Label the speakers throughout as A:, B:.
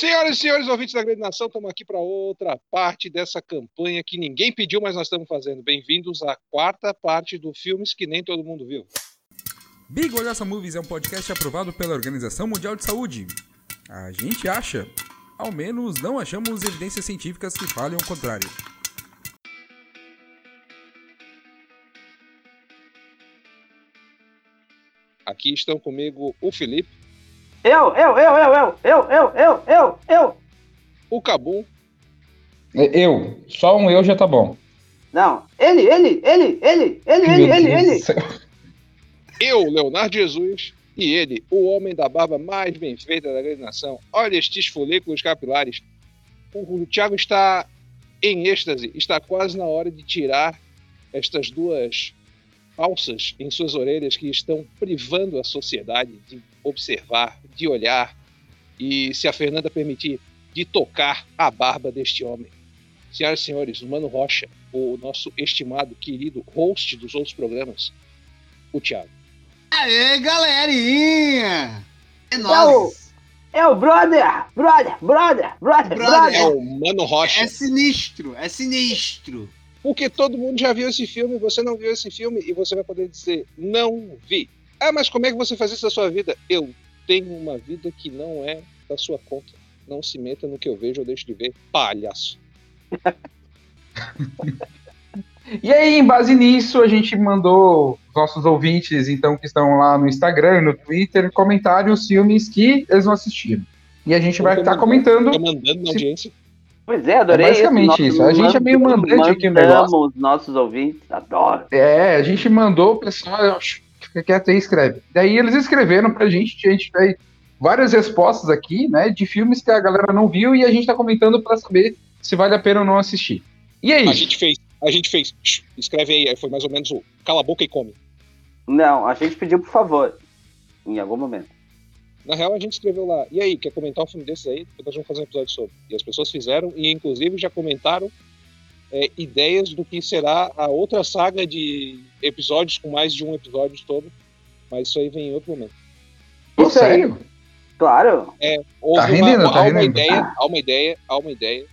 A: Senhoras e senhores ouvintes da Grande Nação, estamos aqui para outra parte dessa campanha que ninguém pediu, mas nós estamos fazendo. Bem-vindos à quarta parte do Filmes que nem todo mundo viu.
B: Big Olhaça Movies é um podcast aprovado pela Organização Mundial de Saúde. A gente acha, ao menos não achamos evidências científicas que falem o contrário.
A: Aqui estão comigo o Felipe,
C: Eu, eu, eu, eu, eu, eu, eu, eu, eu, eu.
A: o Cabum,
D: Eu, só um eu já tá bom.
C: Não, ele, ele, ele, ele, ele,
D: Meu
C: ele,
D: Deus
C: ele, ele.
A: eu, Leonardo Jesus, e ele, o homem da barba mais bem feita da Grande Nação. Olha estes folículos capilares. O, o Thiago está em êxtase, está quase na hora de tirar estas duas alças em suas orelhas que estão privando a sociedade de observar, de olhar e, se a Fernanda permitir, de tocar a barba deste homem. Senhoras e senhores, o Mano Rocha, o nosso estimado, querido host dos outros programas, o Thiago.
E: Aê, galerinha! É
C: É o,
E: nóis!
C: é o brother, brother, brother, brother,
E: Brother.
A: É
C: brother.
A: o Mano Rocha.
E: É sinistro, é sinistro.
A: Porque todo mundo já viu esse filme, você não viu esse filme e você vai poder dizer, não vi. Ah, mas como é que você faz isso na sua vida? Eu tenho uma vida que não é da sua conta. Não se meta no que eu vejo ou deixo de ver, palhaço.
D: E aí, em base nisso, a gente mandou os nossos ouvintes, então, que estão lá no Instagram e no Twitter, comentários, filmes que eles não assistiram. E a gente vai estar comentando.
A: Tô mandando na
D: Se-
A: audiência.
C: Pois é, adorei
D: É basicamente
C: isso.
D: isso. A gente é meio mandante aqui no negócio.
C: Mandamos nossos ouvintes, adoro.
D: É, a gente mandou, o pessoal, "Shh, fica quieto aí, escreve. Daí eles escreveram pra gente, a gente tem várias respostas aqui, né, de filmes que a galera não viu e a gente tá comentando pra saber se vale a pena ou não assistir. E aí?
A: A gente fez, a gente fez, "Shh, escreve aí, aí foi mais ou menos o cala a boca e come.
C: Não, a gente pediu por favor. Em algum momento.
A: Na real, a gente escreveu lá, e aí, quer comentar um filme desses aí? Depois nós vamos fazer um episódio sobre. E as pessoas fizeram, e inclusive já comentaram é, ideias do que será a outra saga de episódios com mais de um episódio todo. Mas isso aí vem em outro momento.
C: Isso aí.
D: sério?
C: Claro.
A: Houve
D: Tá
A: uma,
D: rendendo,
A: uma-
D: tá
A: há uma ideia, há uma ideia, há uma ideia.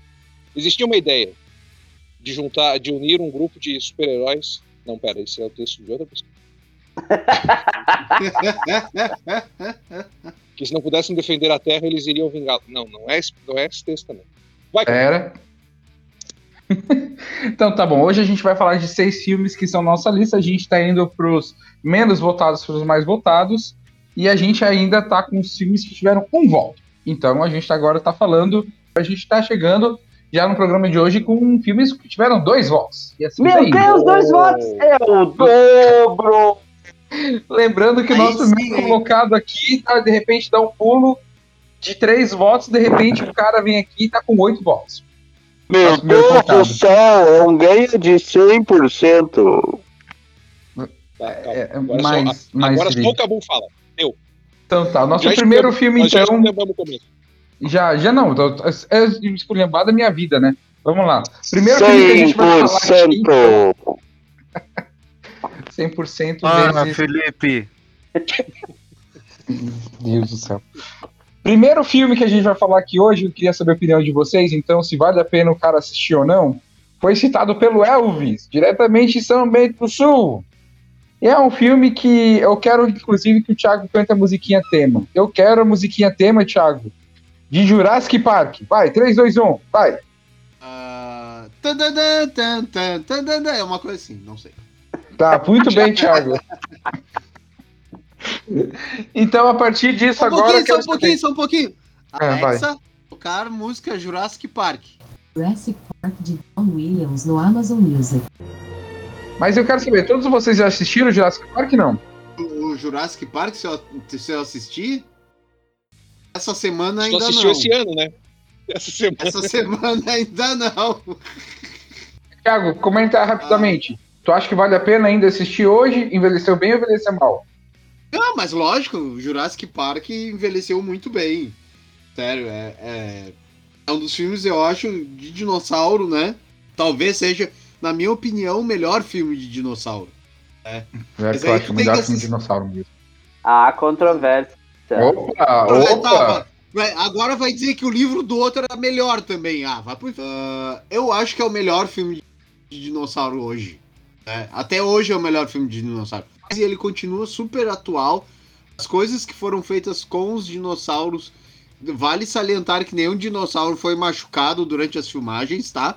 A: Existia uma ideia de juntar, de unir um grupo de super-heróis. Não, pera, esse é o texto de outra pessoa. Que se não pudessem defender a Terra, eles iriam vingá-la. Não, não é, esse- não é esse texto também. Vai, cara.
D: Era. então tá bom, hoje a gente vai falar de seis filmes que são nossa lista. A gente tá indo pros menos votados pros mais votados. E a gente ainda tá com os filmes que tiveram um voto. Então a gente agora tá falando. A gente tá chegando já no programa de hoje com filmes que tiveram dois votos. E assim
C: Meu. Deus, dois votos! É o dobro!
D: Lembrando que o nosso
E: sim,
D: colocado aqui, tá, de repente, dá um pulo de três votos, de repente o cara vem aqui e tá com oito votos.
F: Meu Deus do céu, é um ganho de 100%.
A: Tá, calma.
D: É, é
A: Agora,
D: mais,
A: só,
D: mais
A: agora só o Cabum fala.
D: Então tá, o nosso
A: Já
D: primeiro filme,
A: já
D: então,
A: começo.
D: já, já não, é esculhambado da minha vida, né? Vamos lá. Primeiro filme que a gente vai falar aqui,
F: 100%.
D: 100%
G: Ana,
D: vezes...
G: Felipe.
D: Meu Deus do céu. Primeiro filme que a gente vai falar aqui hoje, eu queria saber a opinião de vocês, então, se vale a pena o cara assistir ou não, foi citado pelo Elvis, diretamente de São Bento do Sul. E é um filme que eu quero, inclusive, que o Thiago cante a musiquinha tema. Eu quero a musiquinha tema, Thiago, de Jurassic Park. Vai, 3, 2, 1, vai.
E: Ah, tadadã, tadadã, É uma coisa assim, não sei.
D: Tá, muito bem, Thiago. Então, a partir disso,
E: Só um
D: agora.
E: só um pouquinho, só um pouquinho.
D: Ah, vai.
E: Alexa, tocar música Jurassic Park.
H: Jurassic Park de John Williams no Amazon Music.
D: Mas eu quero saber, todos vocês já assistiram Jurassic Park, não?
E: O Jurassic Park, se eu, se eu assistir, essa semana ainda
A: assistiu
E: não.
A: esse ano, né? Essa semana.
E: Essa semana ainda não.
D: Thiago, comenta rapidamente. Tu acha que vale a pena ainda assistir hoje? Envelheceu bem ou envelheceu mal?
E: Não, mas lógico, o Jurassic Park envelheceu muito bem. Sério, é, é, é um dos filmes, eu acho, de dinossauro, né? Talvez seja, na minha opinião, o melhor filme de dinossauro.
D: É
E: Mas
D: que eu acho o melhor
E: que
D: filme de dinossauro mesmo.
C: Há controvérsia.
D: Opa, opa!
E: Vai- agora vai dizer que o livro do outro era melhor também. Ah, vai pro... Ah, eu acho que é o melhor filme de dinossauro hoje. né? Até hoje é o melhor filme de dinossauro. Mas ele continua super atual. As coisas que foram feitas com os dinossauros. Vale salientar que nenhum dinossauro foi machucado durante as filmagens, tá?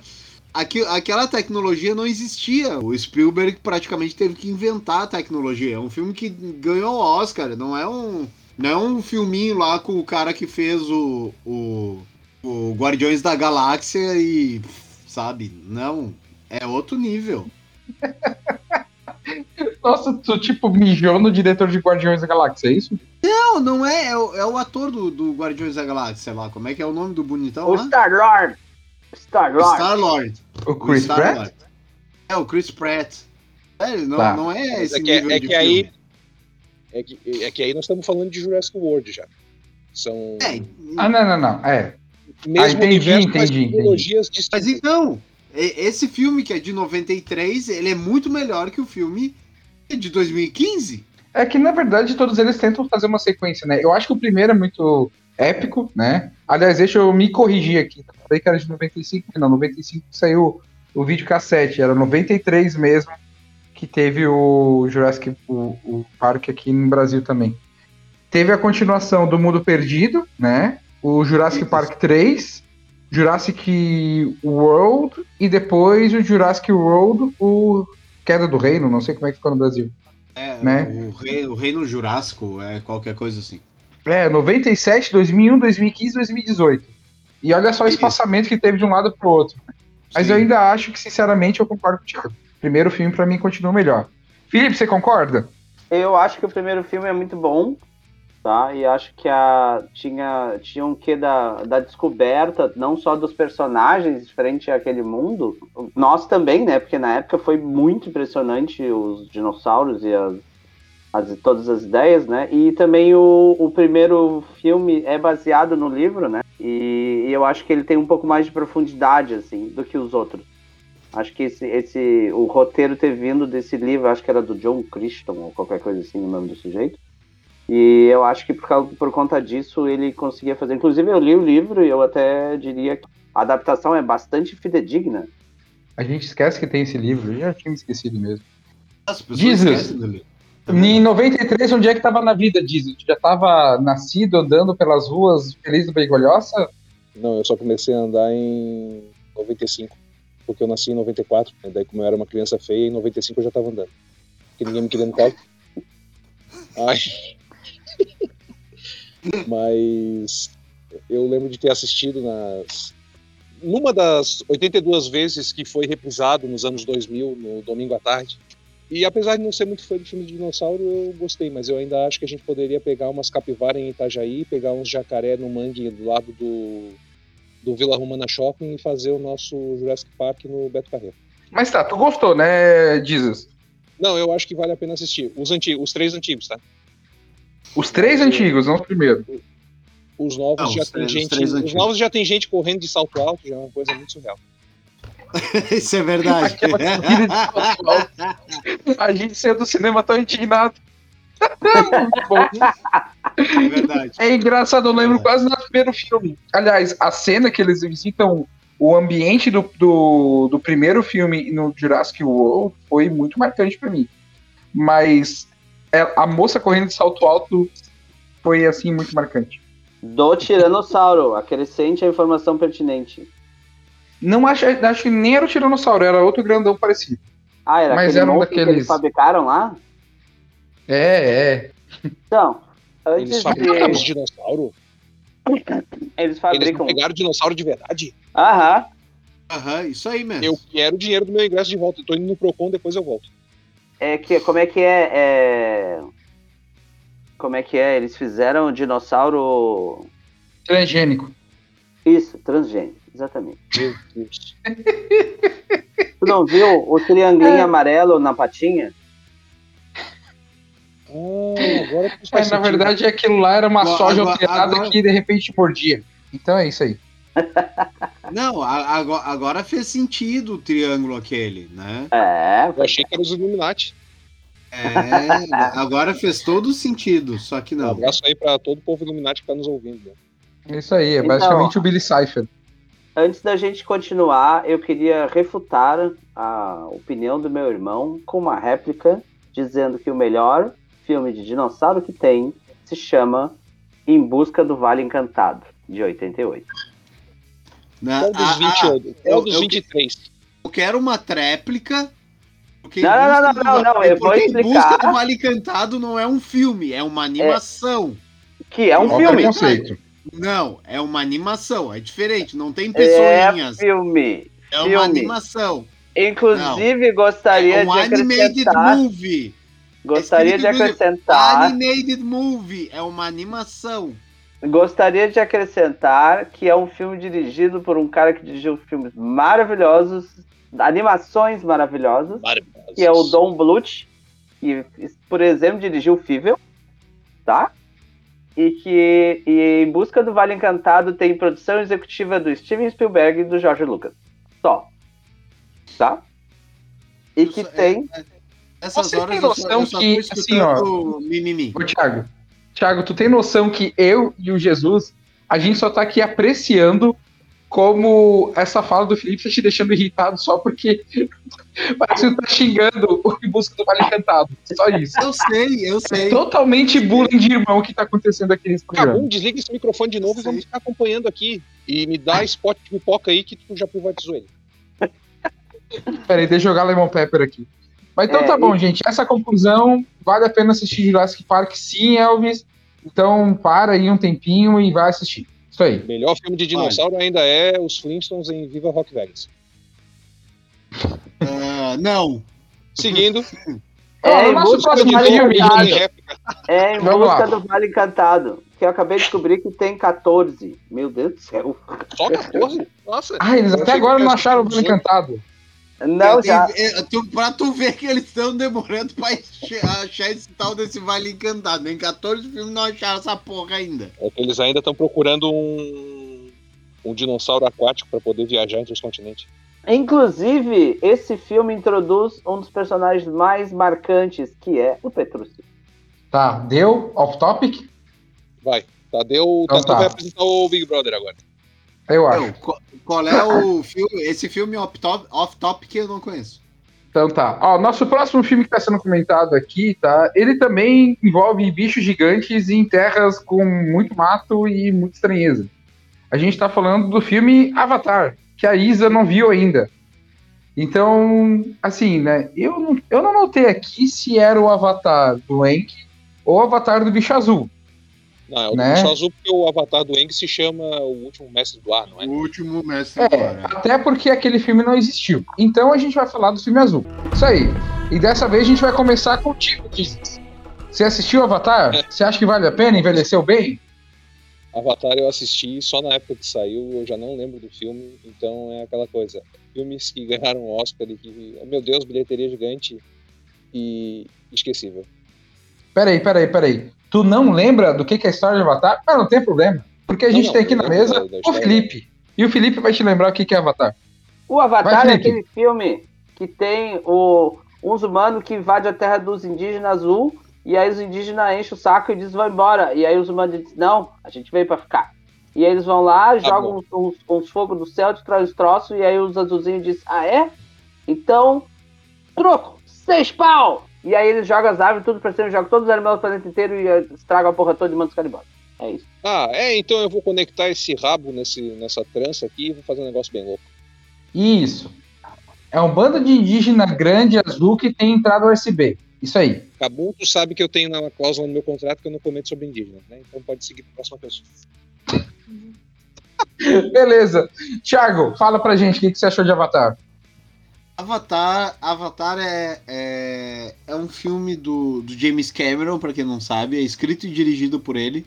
E: Aqui, aquela tecnologia não existia. O Spielberg praticamente teve que inventar a tecnologia. É um filme que ganhou Oscar, não é um, não é um filminho lá com o cara que fez o, o, o Guardiões da Galáxia e. Sabe? Não. É outro nível.
D: Nossa, tu tipo mijou no diretor de Guardiões da Galáxia, é isso?
E: Não, não é. É o, é o ator do, do Guardiões da Galáxia, sei lá. Como é que é o nome do bonitão
C: O
E: lá?
C: Star-Lord. Star-Lord.
E: Star-Lord.
D: O Chris
E: O
D: Pratt?
E: Star-Lord. É, o Chris Pratt. É, não,
D: Tá.
E: não é esse
A: É que-
E: nível
A: é
E: de
A: que aí-. É que, é que aí nós estamos falando de Jurassic World já. São
E: É,
D: Ah, não, não, não. É.
A: mesmo
D: ah, entendi,
A: universo, mas
D: entendi, entendi.
A: tecnologias
E: Mas então, esse filme que é de 93, ele é muito melhor que o filme de 2015.
D: É que, na verdade, todos eles tentam fazer uma sequência, né? Eu acho que o primeiro é muito épico, né? Aliás, deixa eu me corrigir aqui. Eu Falei que era de 95, não, 95 que saiu o vídeo cassete, era 93 mesmo que teve o Jurassic o, o Parque aqui no Brasil também. Teve a continuação do Mundo Perdido, né? O Jurassic
E: Isso.
D: Park 3, Jurassic World e depois o Jurassic World, o Queda do Reino, não sei como é que ficou no Brasil.
E: É,
D: Né?
E: o, rei, o Reino Jurássico, é qualquer coisa assim.
D: É, 97, 2001, 2015, 2018. E olha só o espaçamento que teve de um lado pro outro. Mas
E: Sim.
D: eu ainda acho que, sinceramente, eu concordo com o Thiago. O primeiro filme, pra mim, continua melhor. Felipe, você concorda?
C: Eu acho que o primeiro filme é muito bom, tá? E acho que a, tinha, tinha um quê da, da descoberta, não só dos personagens frente àquele mundo, nós também, né? Porque na época foi muito impressionante os dinossauros e as, as- todas as ideias, né? E também o, o primeiro filme é baseado no livro, né? E, e eu acho que ele tem um pouco mais de profundidade, assim, do que os outros. Acho que esse, esse, o roteiro ter vindo desse livro, acho que era do John Christon ou qualquer coisa assim, o nome do sujeito. E eu acho que por, causa- por conta disso ele conseguia fazer. Inclusive eu li o livro e eu até diria que a adaptação é bastante fidedigna.
D: A gente esquece que tem esse livro. Eu já tinha me esquecido mesmo.
E: As pessoas
D: Jesus.
E: esquecem. Tá
D: Em
E: vendo?
D: 93, onde é que tava na vida, Diesel? Tu já tava nascido, andando pelas ruas, feliz do Beigolhoça?
A: Não, eu só comecei a andar em 95. Porque eu nasci em 94. Né? Daí, como eu era uma criança feia, em 95 eu já tava andando. Porque ninguém me queria no colo. Ai. Mas eu lembro de ter assistido nas. Numa das 82 vezes que foi reprisado nos anos 2000, no domingo à tarde. E apesar de não ser muito fã de filme de dinossauro, eu gostei, mas eu ainda acho que a gente poderia pegar umas capivaras em Itajaí, pegar uns jacaré no mangue do lado do, do Vila Romana Shopping e fazer o nosso Jurassic Park no Beto Carreiro.
D: Mas tá, tu gostou, né, Jesus?
A: Não, eu acho que vale a pena assistir. Os, antigos, os três antigos, tá?
D: Os três antigos, não os primeiros.
A: Os novos
E: Não,
A: já
E: os
A: tem
E: três- os
A: gente. Os
E: antigos.
A: novos já tem gente correndo de salto alto, já é uma coisa muito surreal.
E: Isso é verdade.
D: A gente saiu do cinema tão indignado. Muito bom.
E: é verdade.
D: É engraçado, eu lembro quase do primeiro filme. Aliás, a cena que eles visitam o ambiente do, do, do primeiro filme no Jurassic World foi muito marcante pra mim. Mas é, a moça correndo de salto alto foi, assim, muito marcante.
C: Do Tiranossauro, acrescente a informação pertinente.
D: Não acho, acho que nem era o Tiranossauro, era outro grandão parecido.
C: Ah, era
D: Mas
C: aquele
D: era um
C: monstro que
D: daqueles-
C: eles fabricaram lá?
D: É, é.
C: Então, antes
A: Eles fabricaram os
C: de...
A: dinossauros?
C: Eles
A: Eles
C: fabricam...
A: pegaram dinossauro de verdade?
C: Aham.
E: Aham, isso aí mesmo.
A: Eu quero o dinheiro do meu ingresso de volta. Eu tô indo no Procon, depois eu volto.
C: É que, como é que é, é... Como é que é? Eles fizeram o dinossauro...
D: Transgênico.
C: Isso, transgênico, exatamente.
A: Meu Deus.
C: Tu não viu o triangulinho amarelo na patinha?
A: Agora tudo
D: É, na verdade, aquilo lá era uma
E: Agora-
D: soja alterada
E: agora-
D: que de repente mordia. Então é isso aí.
E: Não, a- agora, agora fez sentido o triângulo aquele, né?
C: É,
A: Eu achei que era os Illuminati.
E: É, agora fez todo sentido, só que
A: Um
E: não.
A: abraço aí pra todo o povo Illuminati que tá nos ouvindo. né?
D: É isso aí, é
C: Então,
D: basicamente o Billy Cypher.
C: Antes da gente continuar, eu queria refutar a opinião do meu irmão com uma réplica dizendo que o melhor filme de dinossauro que tem se chama Em Busca do Vale Encantado, de 88.
E: Né?
A: Qual dos,
E: Ah,
A: 20,
E: ah,
A: qual
E: eu-
A: dos
E: eu-
A: 23?
E: Eu quero uma tréplica. porque
C: Não, não, não, não, não, eu vou explicar.
E: Busca do Vale Encantado não é um filme, é uma animação.
C: Que é um filme.
D: é o conceito?
E: Não, é uma animação, é diferente, não tem
C: É
E: pessoinhas.
C: filme.
E: É, uma
C: filme.
E: animação.
C: Inclusive, gostaria
E: é um
C: de
E: animated
C: acrescentar.
E: movie.
C: Gostaria de
E: escrito no-
C: acrescentar.
E: Animated movie, é uma animação.
C: Gostaria de acrescentar que é um filme dirigido por um cara que dirigiu filmes maravilhosos, animações maravilhosas,
A: Maravilhosos.
C: que é o Don Bluth, que, por exemplo, dirigiu Fível, tá? E que e Em Busca do Vale Encantado tem produção executiva do Steven Spielberg e do George Lucas. Só. Tá? E que
E: Isso é-
C: tem.
E: Essas
D: Você
E: horas
D: tem
E: eu só,
D: noção
E: eu só
D: que, assim,
E: escutando mimimi.
D: Ô, Thiago, Thiago, tu tem noção que eu e o Jesus, a gente só tá aqui apreciando como essa fala do Felipe tá te deixando irritado só porque parece que tu tá xingando o Em Busca do Vale Encantado. Só isso.
E: Eu sei, eu
D: É
E: sei.
D: totalmente bullying de irmão que tá acontecendo aqui nesse programa.
A: Cabum, desliga esse microfone de novo e vamos ficar acompanhando aqui. E me dá spot de pipoca aí que tu já privatizou ele.
D: Peraí, deixa eu jogar Lemon Pepper aqui. Mas então
C: É,
D: tá bom, gente. Essa conclusão, vale a pena assistir Jurassic Park sim, Elvis. Então para aí um tempinho e vai assistir. Isso aí.
A: O melhor filme de dinossauro ainda é os Flintstones em Viva Rock Vegas.
E: Ah, não.
A: Seguindo,
C: É,
D: Ó,
C: em
D: o nosso
C: busca do
D: próximo
C: Vale
D: filme,
C: Encantado. É em
D: Vamos
C: busca
D: lá.
C: do Vale Encantado. Que eu acabei de descobrir que tem 14. Meu Deus do céu.
A: Só 14? Nossa.
D: Ah, eles até agora não acharam o Vale
A: 18.
D: Encantado.
C: Não, já.
E: tu- pra tu ver que eles estão demorando pra achar esse tal desse Vale Encantado. Em 14 filmes não acharam essa porra ainda.
A: É que eles ainda estão procurando um, um dinossauro aquático para poder viajar entre os continentes.
C: Inclusive, esse filme introduz um dos personagens mais marcantes, que é o Petrúcio.
D: Tá, deu? Off topic?
A: Vai. Tadeu,
D: Então
A: Tadeu
D: tá.
A: vai apresentar o Big Brother agora.
D: Eu acho.
E: Qual, é o filme? Esse filme off-top off -top eu não conheço.
D: Então tá. Ó, nosso próximo filme que tá sendo comentado aqui, tá? Ele também envolve bichos gigantes em terras com muito mato e muita estranheza. A gente tá falando do filme Avatar, que a Isa não viu ainda. Então, assim, né? Eu não, eu não notei aqui se era o Avatar do Enki ou o Avatar do Bicho Azul.
A: Não, é o
D: Né?
A: bicho azul porque o avatar do Eng se chama O Último Mestre do Ar, não é?
E: O último mestre
D: É,
E: agora.
D: até porque aquele filme não existiu. Então a gente vai falar do filme azul. Isso aí. E dessa vez a gente vai começar contigo, Jesus. Você assistiu Avatar? Você acha que vale a pena? Envelheceu bem?
A: Avatar eu assisti só na época que saiu, eu já não lembro do filme, então é aquela coisa. Filmes que ganharam Oscar e que, oh, meu Deus, bilheteria gigante e esquecível.
D: Peraí, peraí, peraí. Tu não lembra do que que é a história de Avatar? Mas não tem problema. Porque a
A: Não,
D: gente
A: não,
D: tem aqui na mesa o. Felipe. E o Felipe vai te lembrar o que que é Avatar.
C: O Avatar
D: Vai,
C: é aquele filme que tem o, uns humanos que invadem a terra dos indígenas azul, e aí os indígenas enchem o saco e dizem vão embora. E aí os humanos dizem, não, a gente veio pra ficar. E aí eles vão lá, jogam uns, uns, uns fogos do céu, destroem os troços, e aí os azulzinhos dizem, ah é? Então, troco, seis pau! E aí eles jogam as árvores, tudo pra cima, jogam todos os animais do planeta inteiro e eh, estragam a porra toda e mandam os embora. É isso.
A: Ah, é, então eu vou conectar esse rabo nesse, nessa trança aqui e vou fazer um negócio bem louco.
D: Isso. É um bando de indígena grande azul que tem entrada USB. Isso aí.
A: Cabum, tu sabe que eu tenho uma cláusula no meu contrato que eu não comento sobre indígenas, né? Então pode seguir pra próxima pessoa.
D: Beleza. Thiago, fala pra gente o que, que você achou de Avatar.
E: Avatar, Avatar é, é, é um filme do, do James Cameron, pra quem não sabe, é escrito e dirigido por ele.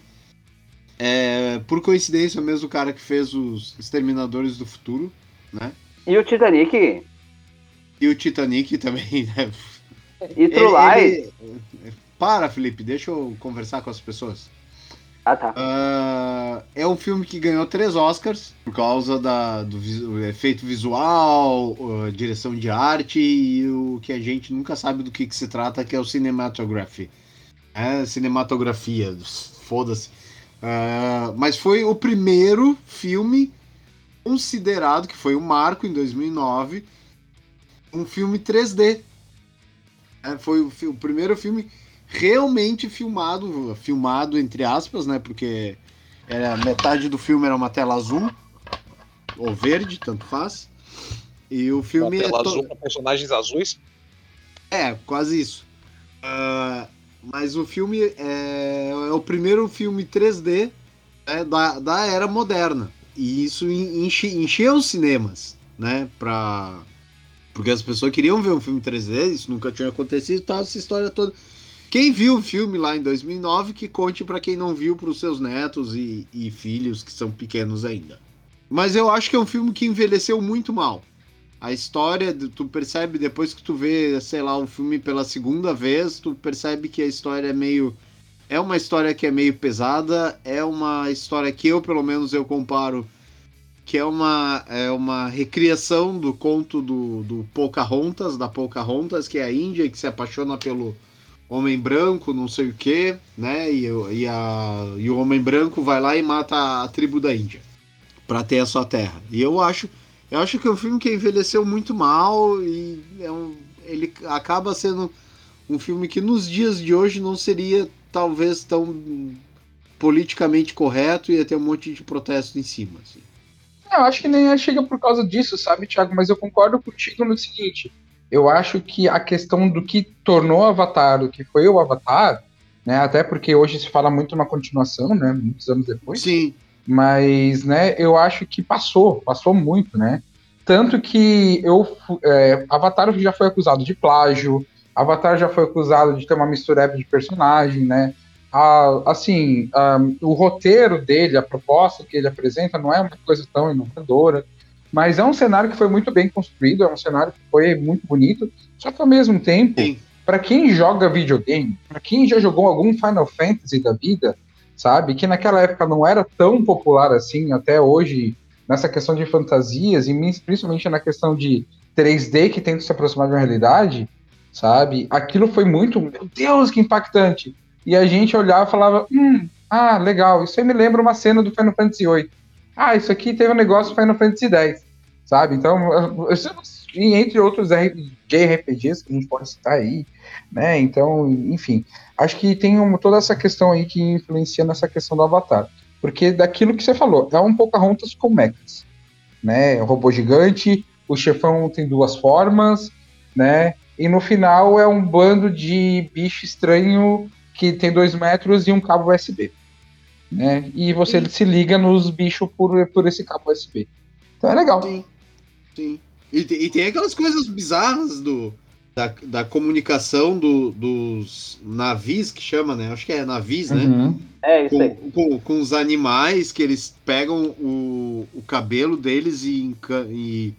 E: É, por coincidência, o mesmo cara que fez os Exterminadores do Futuro, né?
C: E o Titanic?
E: E o Titanic também, né?
C: E True Lies?
E: Ele- Para, Felipe, deixa eu conversar com as pessoas.
C: Ah, tá.
E: Ah, é um filme que ganhou três Oscars por causa da, do vis- o efeito visual, a direção de arte e o que a gente nunca sabe do que, que se trata, que é o cinematography. É, cinematografia, foda-se. Ah, mas foi o primeiro filme considerado, que foi o marco em 2009, um filme 3D. É, foi o, o primeiro filme realmente filmado, filmado entre aspas, né? Porque era, metade do filme era uma tela azul, ou verde, tanto faz. E o
A: Uma
E: filme é,
A: tela
E: to-
A: azul com personagens azuis.
E: é, quase isso. Ah, mas o filme é, é o primeiro filme 3D né, da, da era moderna. E isso en- enche, encheu os cinemas, né? Pra... Porque as pessoas queriam ver um filme 3D, isso nunca tinha acontecido, tal, essa história toda. Quem viu o filme lá em 2009, que conte pra quem não viu, pros seus netos e, e filhos que são pequenos ainda. Mas eu acho que é um filme que envelheceu muito mal. A história, tu percebe depois que tu vê, sei lá, o filme pela segunda vez, tu percebe que a história é meio. É uma história que é meio pesada, é uma história que eu, pelo menos, eu comparo, que é uma, é uma recriação do conto do, do Pocahontas, da Pocahontas, que é a Índia, que se apaixona pelo homem branco, não sei o quê, né? E, o- e, a, e o homem branco vai lá e mata a tribo da Índia para ter a sua terra. E eu acho eu acho que é um filme que envelheceu muito mal e é um- ele acaba sendo um filme que nos dias de hoje não seria talvez tão politicamente correto e ia ter um monte de protesto em cima. assim.
D: Não, eu acho que nem chega por causa disso, sabe, Thiago? Mas eu concordo contigo no seguinte: eu acho que a questão do que tornou Avatar o que foi o Avatar, né? Até porque hoje se fala muito na continuação, né? Muitos anos depois.
E: Sim,
D: Mas, né, eu acho que passou, passou muito, né? Tanto que eu, é, Avatar já foi acusado de plágio, Avatar já foi acusado de ter uma mistureba de personagem, né? A- assim, a- o roteiro dele, a proposta que ele apresenta não é uma coisa tão inovadora, mas é um cenário que foi muito bem construído, é um cenário que foi muito bonito, só que ao mesmo tempo. Pra quem joga videogame, pra quem já jogou algum Final Fantasy da vida, sabe, que naquela época não era tão popular assim, até hoje, nessa questão de fantasias, e principalmente na questão de 3D que tenta se aproximar de uma realidade, sabe, aquilo foi muito, meu Deus, que impactante. E a gente olhava e falava, hum, ah, legal, isso aí me lembra uma cena do Final Fantasy VIII. Ah, isso aqui teve um negócio Final Fantasy X, sabe? Então, e entre outros JRPGs que a gente pode citar aí, né? Então, enfim, acho que tem uma- toda essa questão aí que influencia nessa questão do Avatar. Porque daquilo que você falou, é um Pocahontas com mechas, né? O robô gigante, o chefão tem duas formas, né? E no final é um bando de bicho estranho que tem dois metros e um cabo USB, né? E você se liga nos bichos por, por esse cabo USB. Então é legal.
E: Sim, sim. E, te- e tem aquelas coisas bizarras do, da, da comunicação do- dos navios, que chama, né? Acho que é navios, né?
D: Uhum.
C: É isso aí.
E: Com, com, com os animais que eles pegam o, o cabelo deles e, e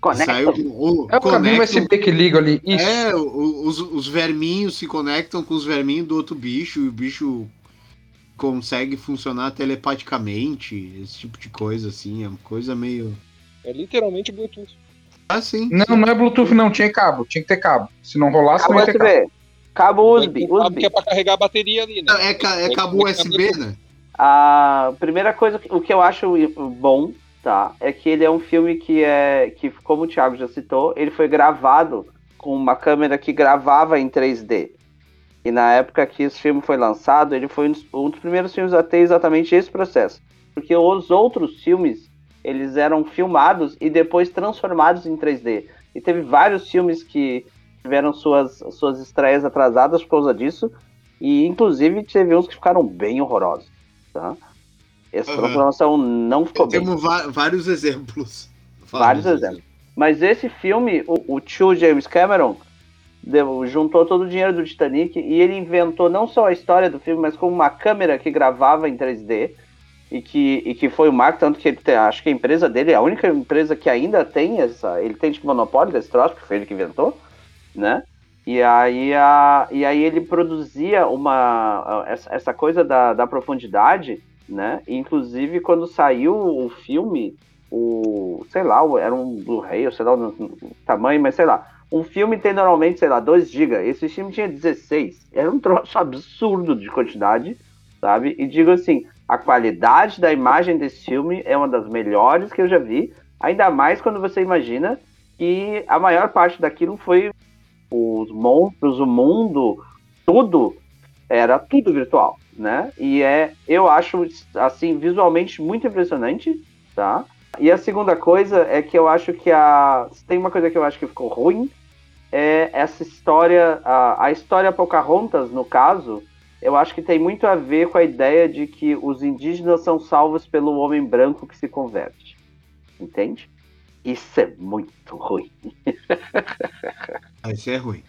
C: Conecta.
E: saiu o,
D: É o cabinho
E: conectam-
D: USB que liga ali. Isso.
E: É, os, os verminhos se conectam com os verminhos do outro bicho e o bicho consegue funcionar telepaticamente, esse tipo de coisa, assim, é uma coisa meio.
A: É literalmente Bluetooth.
E: Ah, sim.
D: Não, não é Bluetooth, não. Tinha cabo. Tinha que ter cabo. Se não rolasse,
C: Cabo
D: não ia ter cabo.
C: USB. Cabo USB.
A: Cabo
C: USB.
A: que é pra carregar a bateria ali, né?
E: É, ca- é cabo USB, né?
C: A primeira coisa, o que eu acho bom, tá, é que ele é um filme que é, que como o Thiago já citou, ele foi gravado com uma câmera que gravava em 3D. E na época que esse filme foi lançado, ele foi um dos, um dos primeiros filmes a ter exatamente esse processo. Porque os outros filmes, eles eram filmados e depois transformados em 3D. E teve vários filmes que tiveram suas, suas estreias atrasadas por causa disso. E inclusive teve uns que ficaram bem horrorosos. Tá? Essa
E: Aham.
C: transformação não ficou bem.
E: Temos vários exemplos.
C: Vários exemplos. Mas esse filme, o, o tio James Cameron juntou todo o dinheiro do Titanic e ele inventou não só a história do filme, mas como uma câmera que gravava em 3D e que, e que foi o marco, tanto que ele tem, acho que a empresa dele é a única empresa que ainda tem essa. Ele tem tipo monopólio desse troço, que foi ele que inventou, né? E aí, a, e aí ele produzia uma essa, essa coisa da, da profundidade, né? E, inclusive quando saiu o filme, o sei lá, era um Blu-ray, ou sei lá o tamanho, mas sei lá. Um filme tem normalmente, sei lá, 2 GB. Esse filme tinha 16. Era um troço absurdo de quantidade, sabe? E digo assim, a qualidade da imagem desse filme é uma das melhores que eu já vi. Ainda mais quando você imagina que a maior parte daquilo foi os monstros, o mundo, tudo era tudo virtual, né? E é, eu acho assim visualmente muito impressionante, tá? E a segunda coisa é que eu acho que a tem uma coisa que eu acho que ficou ruim é essa história, a, a história Pocahontas no caso, eu acho que tem muito a ver com a ideia de que os indígenas são salvos pelo homem branco que se converte, entende? Isso é muito ruim.
E: Ah, Isso é ruim.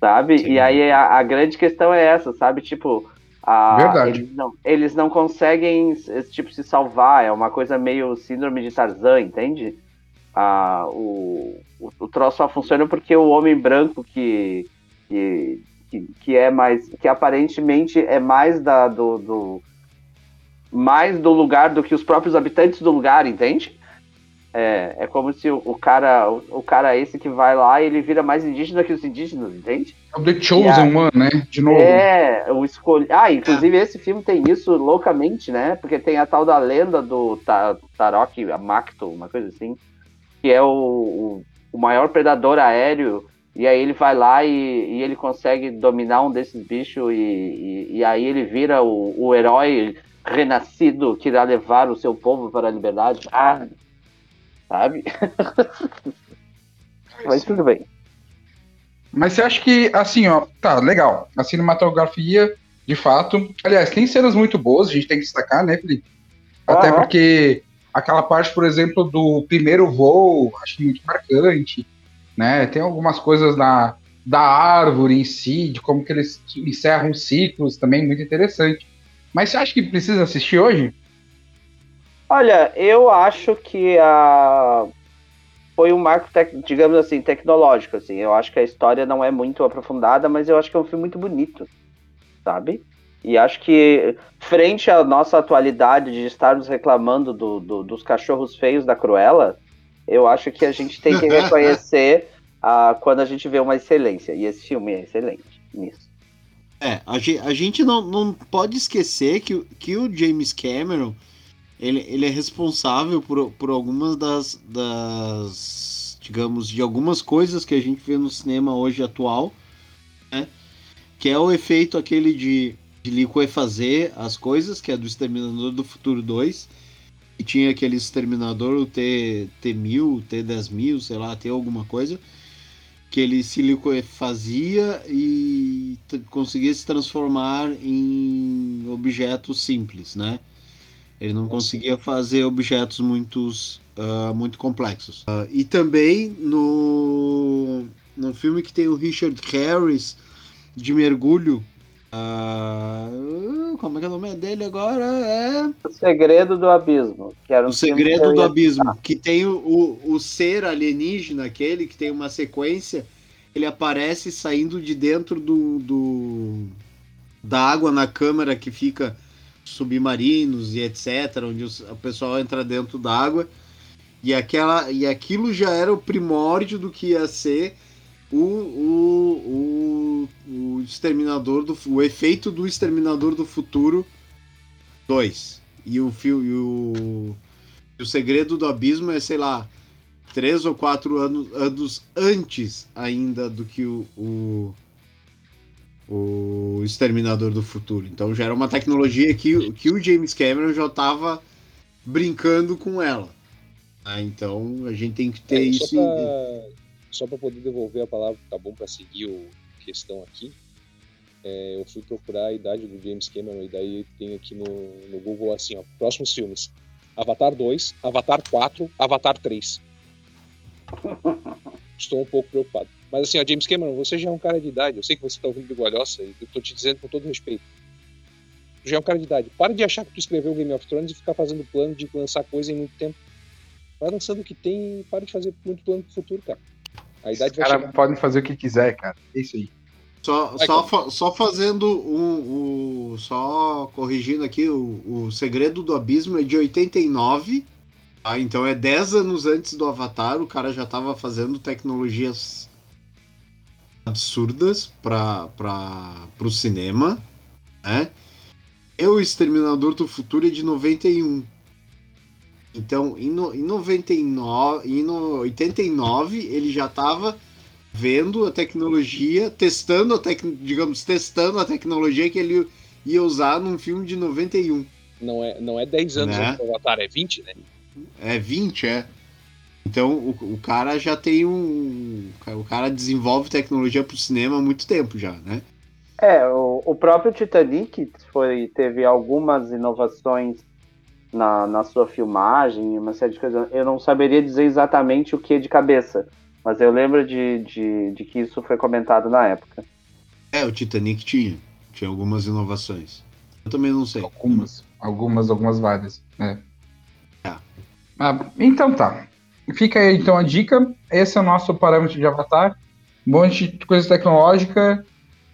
C: sabe?
E: Sim.
C: E aí a, a grande questão é essa, sabe? Tipo, a-
D: Verdade.
C: Eles, não, eles não conseguem s- tipo se salvar, é uma coisa meio síndrome de Tarzan, entende? Ah, o, o, o troço só funciona porque o homem branco que, que, que, que é mais, que aparentemente é mais da do, do mais do lugar do que os próprios habitantes do lugar, entende? É, é como se o, o cara, o, o cara esse que vai lá, ele vira mais indígena que os indígenas, entende?
D: É o The Chosen. One, né? De novo.
C: É, o escolhi. Ah, inclusive esse filme tem isso loucamente, né? Porque tem a tal da lenda do Ta Tarok Makto, uma coisa assim, que é o, o, o maior predador aéreo. E aí ele vai lá e, e ele consegue dominar um desses bichos e, e, e aí ele vira o, o herói renascido que irá levar o seu povo para a liberdade. Ah, sabe? Mas tudo bem.
D: Mas você acha que, assim, ó, tá, legal. A cinematografia, de fato. Aliás, tem cenas muito boas, a gente tem que destacar, né, Felipe? Até porque aquela parte, por exemplo, do primeiro voo, acho muito marcante, né? Tem algumas coisas da, da árvore em si, de como que eles encerram ciclos também, muito interessante. Mas você acha que precisa assistir hoje?
C: Olha, eu acho que a foi um marco, digamos assim, tecnológico, assim. Eu acho que a história não é muito aprofundada, mas eu acho que é um filme muito bonito, sabe? E acho que, frente à nossa atualidade de estarmos reclamando do- do- dos cachorros feios da Cruella, eu acho que a gente tem que reconhecer quando a gente vê uma excelência. E esse filme é excelente nisso.
E: É, a gente, a gente não, não pode esquecer que, que o James Cameron ele, ele é responsável por, por algumas das, das, digamos, de algumas coisas que a gente vê no cinema hoje atual, né? Que é o efeito aquele de, de liquefazer as coisas, que é do Exterminador do Futuro 2, que tinha aquele Exterminador, o T, T1000, T10000, sei lá, T alguma coisa, que ele se liquefazia e conseguia se transformar em objetos simples, né? Ele não conseguia fazer objetos muitos, ah, muito complexos. Ah, e também no, no filme que tem o Richard Harris de mergulho. ah, como é que é o nome dele agora? É
C: O Segredo do Abismo, que era um
E: o Segredo do Abismo, que tem o, o, o ser alienígena, aquele que tem uma sequência, ele aparece saindo de dentro do, do da água na câmera que fica submarinos e etc, onde o pessoal entra dentro da água. E, aquela, e aquilo já era o primórdio do que ia ser o, o, o, o exterminador do o efeito do exterminador do futuro 2. E o fio e o o segredo do abismo é, sei lá, três ou quatro anos, anos antes ainda do que o, o, o Exterminador do Futuro. Então já era uma tecnologia que, que o James Cameron já estava brincando com ela. Ah, então a gente tem que ter
A: É,
E: isso.
A: só, pra, só pra poder devolver a palavra, tá bom pra seguir o questão aqui. é, eu fui procurar a idade do James Cameron e daí tem aqui no, no Google assim, ó, próximos filmes. Avatar 2, Avatar 4, Avatar 3. Estou um pouco preocupado. Mas assim, ó, James Cameron, você já é um cara de idade. Eu sei que você tá ouvindo Bigolhoça e eu tô te dizendo com todo respeito. Tu já é um cara de idade. Para de achar que tu escreveu Game of Thrones e ficar fazendo plano de lançar coisa em muito tempo. Vai lançando o que tem e para de fazer muito plano pro futuro, cara. A idade
D: Os
A: vai
D: caras
A: chegar.
D: podem fazer o que quiser, cara. É isso aí.
E: Só,
A: Vai,
E: só, fa- só fazendo um, um- Só corrigindo aqui, o, o Segredo do Abismo é de 89. Tá? Então é 10 anos antes do Avatar. O cara já tava fazendo tecnologias absurdas para o cinema. Né? E o Exterminador do Futuro é de 91. Então, em, no, em 99, em no, 89, ele já estava vendo a tecnologia, testando a tec, digamos, testando a tecnologia que ele ia usar num filme de 91.
A: Não é, não é 10 anos
E: Né?
A: do Avatar, é 20, né?
E: É 20, é. Então o, o cara já tem um. O cara desenvolve tecnologia pro cinema há muito tempo já, né?
C: É, o, o próprio Titanic foi, teve algumas inovações na, na sua filmagem, uma série de coisas. Eu não saberia dizer exatamente o que de cabeça, mas eu lembro de, de, de que isso foi comentado na época.
E: É, o Titanic tinha. Tinha algumas inovações. Eu também não sei.
D: Algumas, algumas, algumas várias. né?
E: Tá.
D: Ah, então tá. Fica aí então a dica. Esse é o nosso parâmetro de avatar. Um monte de coisa tecnológica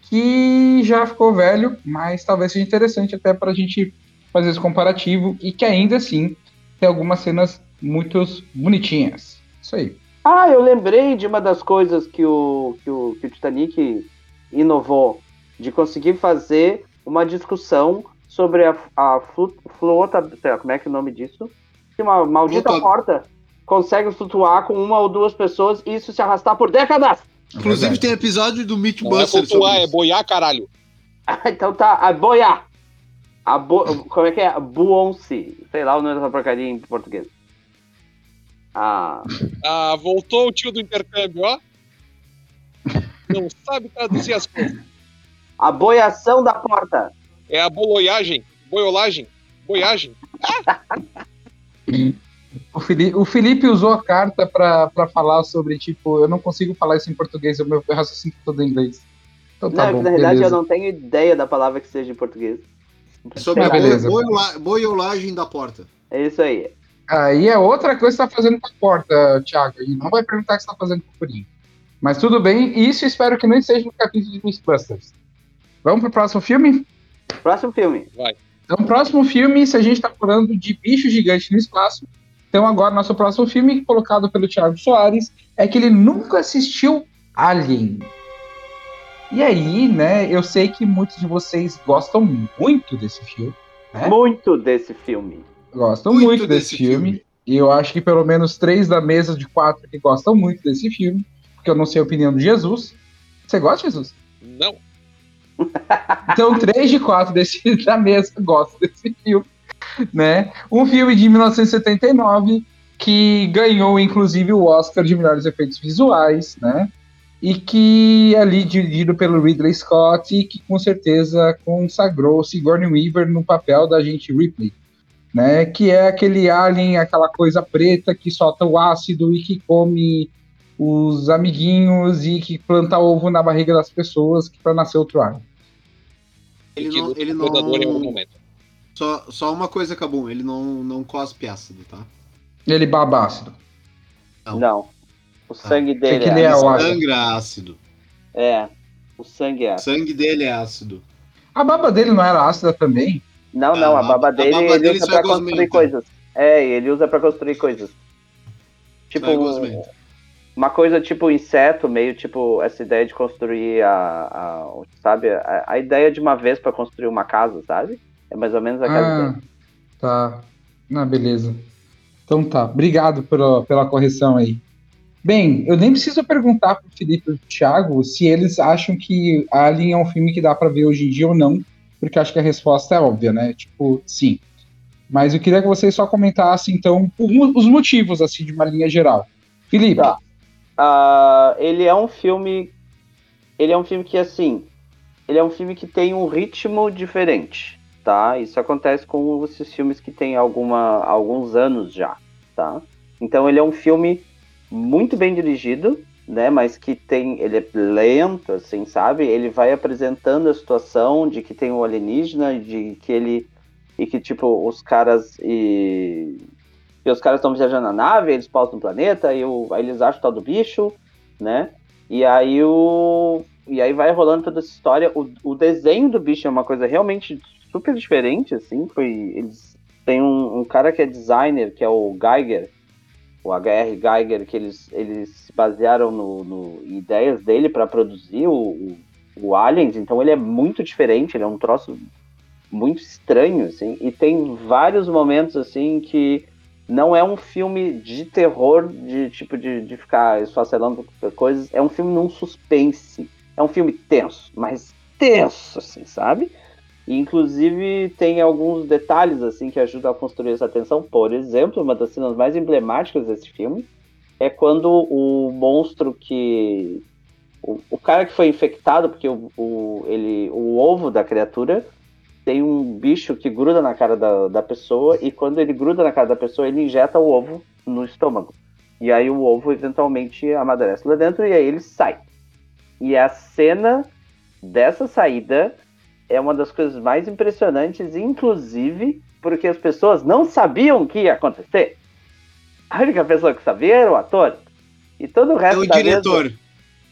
D: que já ficou velho, mas talvez seja interessante até para a gente fazer esse comparativo e que ainda assim tem algumas cenas muito bonitinhas. Isso aí.
C: Ah, eu lembrei de uma das coisas que o, que o, que o Titanic inovou, de conseguir fazer uma discussão sobre a, a flu- como é que é o nome disso? Uma maldita porta consegue flutuar com uma ou duas pessoas e isso se arrastar por décadas.
E: Inclusive tem episódio do
A: Não é
E: Mythbusters
A: flutuar,
E: sobre
A: é boiar, caralho.
C: então tá, a boia. A bo... Como é que é? Buonce. Sei lá o nome dessa porcaria em português. Ah,
A: Ah, voltou o tio do intercâmbio, ó. Não sabe traduzir as coisas.
C: a boiação da porta.
A: É a boloiagem, boiolagem, boiagem.
D: O Felipe, o Felipe usou a carta pra pra falar sobre, tipo, eu não consigo falar isso em português, o meu raciocínio tá todo em inglês. Então tá
C: não, é
D: bom,
C: que na verdade
D: beleza.
C: eu não tenho ideia da palavra que seja em português.
E: Sobre
D: Ah,
E: a
D: beleza.
E: boi- boiola- boiolagem da porta.
C: É isso aí.
D: Aí é outra coisa que você tá fazendo com a porta, Thiago. A gente não vai perguntar o que você tá fazendo com o Furinho. Mas tudo bem, e isso espero que não esteja no capítulo de Mythbusters. Vamos pro próximo filme?
C: Próximo filme.
D: Então, próximo filme, se a gente tá falando de bicho gigante no espaço, então agora nosso próximo filme, colocado pelo Thiago Soares, é que ele nunca assistiu Alien. E aí, né, eu sei que muitos de vocês gostam muito desse filme. É?
C: Muito desse filme.
D: Gostam
E: Muito
D: muito, desse,
E: desse
D: filme.
E: filme.
D: E eu acho que pelo menos três da mesa de quatro que gostam muito desse filme. Porque eu não sei a opinião do Jesus. Você gosta, Jesus?
A: Não.
D: Então, três de quatro desse, da mesa gostam desse filme. Né? Um filme de 1979 que ganhou, inclusive, o Oscar de melhores efeitos visuais, né? E que é ali dirigido pelo Ridley Scott e que com certeza consagrou Sigourney Weaver no papel da agente Ripley né? Que é aquele alien, aquela coisa preta que solta o ácido e que come os amiguinhos e que planta ovo na barriga das pessoas que para nascer outro alien.
E: Ele não. Ele
A: com o predador em algum
E: não
A: momento.
E: Só, só uma coisa, Cabum. Ele não, não cospe ácido, tá?
D: Ele baba ácido.
E: Não.
C: Não. O sangue
D: que
C: dele
D: ele
C: é.
D: é ácido.
E: Sangra ácido.
C: É. O sangue é.
E: O sangue dele é ácido.
D: A baba dele não era ácida também?
C: Não,
E: Ah,
C: não, a
E: a-
C: baba
E: a
C: dele
E: baba
C: ele
E: dele
C: usa
E: só é
C: pra construir coisas. É, ele usa pra construir coisas. Tipo,
E: é
C: uma coisa tipo inseto, meio tipo essa ideia de construir a, a- sabe, a, a ideia de uma vez pra construir uma casa, sabe? É mais ou menos aquela
D: Ah,
C: ideia.
D: tá. Ah, beleza. Então tá. Obrigado pela, pela correção aí. Bem, eu nem preciso perguntar pro Felipe e pro Thiago se eles acham que Alien é um filme que dá pra ver hoje em dia ou não, porque acho que a resposta é óbvia, né? Tipo, sim. Mas eu queria que vocês só comentassem, então, os motivos, assim, de uma linha geral. Felipe,
C: Tá. Ah, ele é um filme. Ele é um filme que, assim. Ele é um filme que tem um ritmo diferente, tá? Isso acontece com esses filmes que tem alguma, alguns anos já, tá? Então ele é um filme muito bem dirigido, né? Mas que tem. Ele é lento, assim, sabe? Ele vai apresentando a situação de que tem um alienígena, de que ele. E que, tipo, os caras. E, e os caras estão viajando na nave, eles pausam no planeta, e o, aí eles acham o tal do bicho, né? E aí o. E aí vai rolando toda essa história. O, o desenho do bicho é uma coisa realmente super diferente, assim. Foi. Eles tem um, um cara que é designer, que é o Geiger, o HR Geiger, que eles, eles se basearam no, no ideias dele para produzir o, o, o Aliens, então ele é muito diferente, ele é um troço muito estranho, assim, e tem vários momentos, assim, que não é um filme de terror, de tipo, de, de ficar esfacelando coisas, é um filme num suspense. É um filme tenso, mas tenso, assim, sabe? Inclusive, tem alguns detalhes, assim, que ajudam a construir essa tensão. Por exemplo, uma das cenas mais emblemáticas desse filme é quando o monstro que... O, o cara que foi infectado, porque o, o, ele, o ovo da criatura tem um bicho que gruda na cara da, da pessoa e quando ele gruda na cara da pessoa, ele injeta o ovo no estômago. E aí o ovo eventualmente amadurece lá dentro e aí ele sai. E a cena dessa saída é uma das coisas mais impressionantes, inclusive porque as pessoas não sabiam o que ia acontecer. A única pessoa que sabia era o ator. E todo o
E: É
C: resto
E: o
C: da
E: diretor.
C: mesa.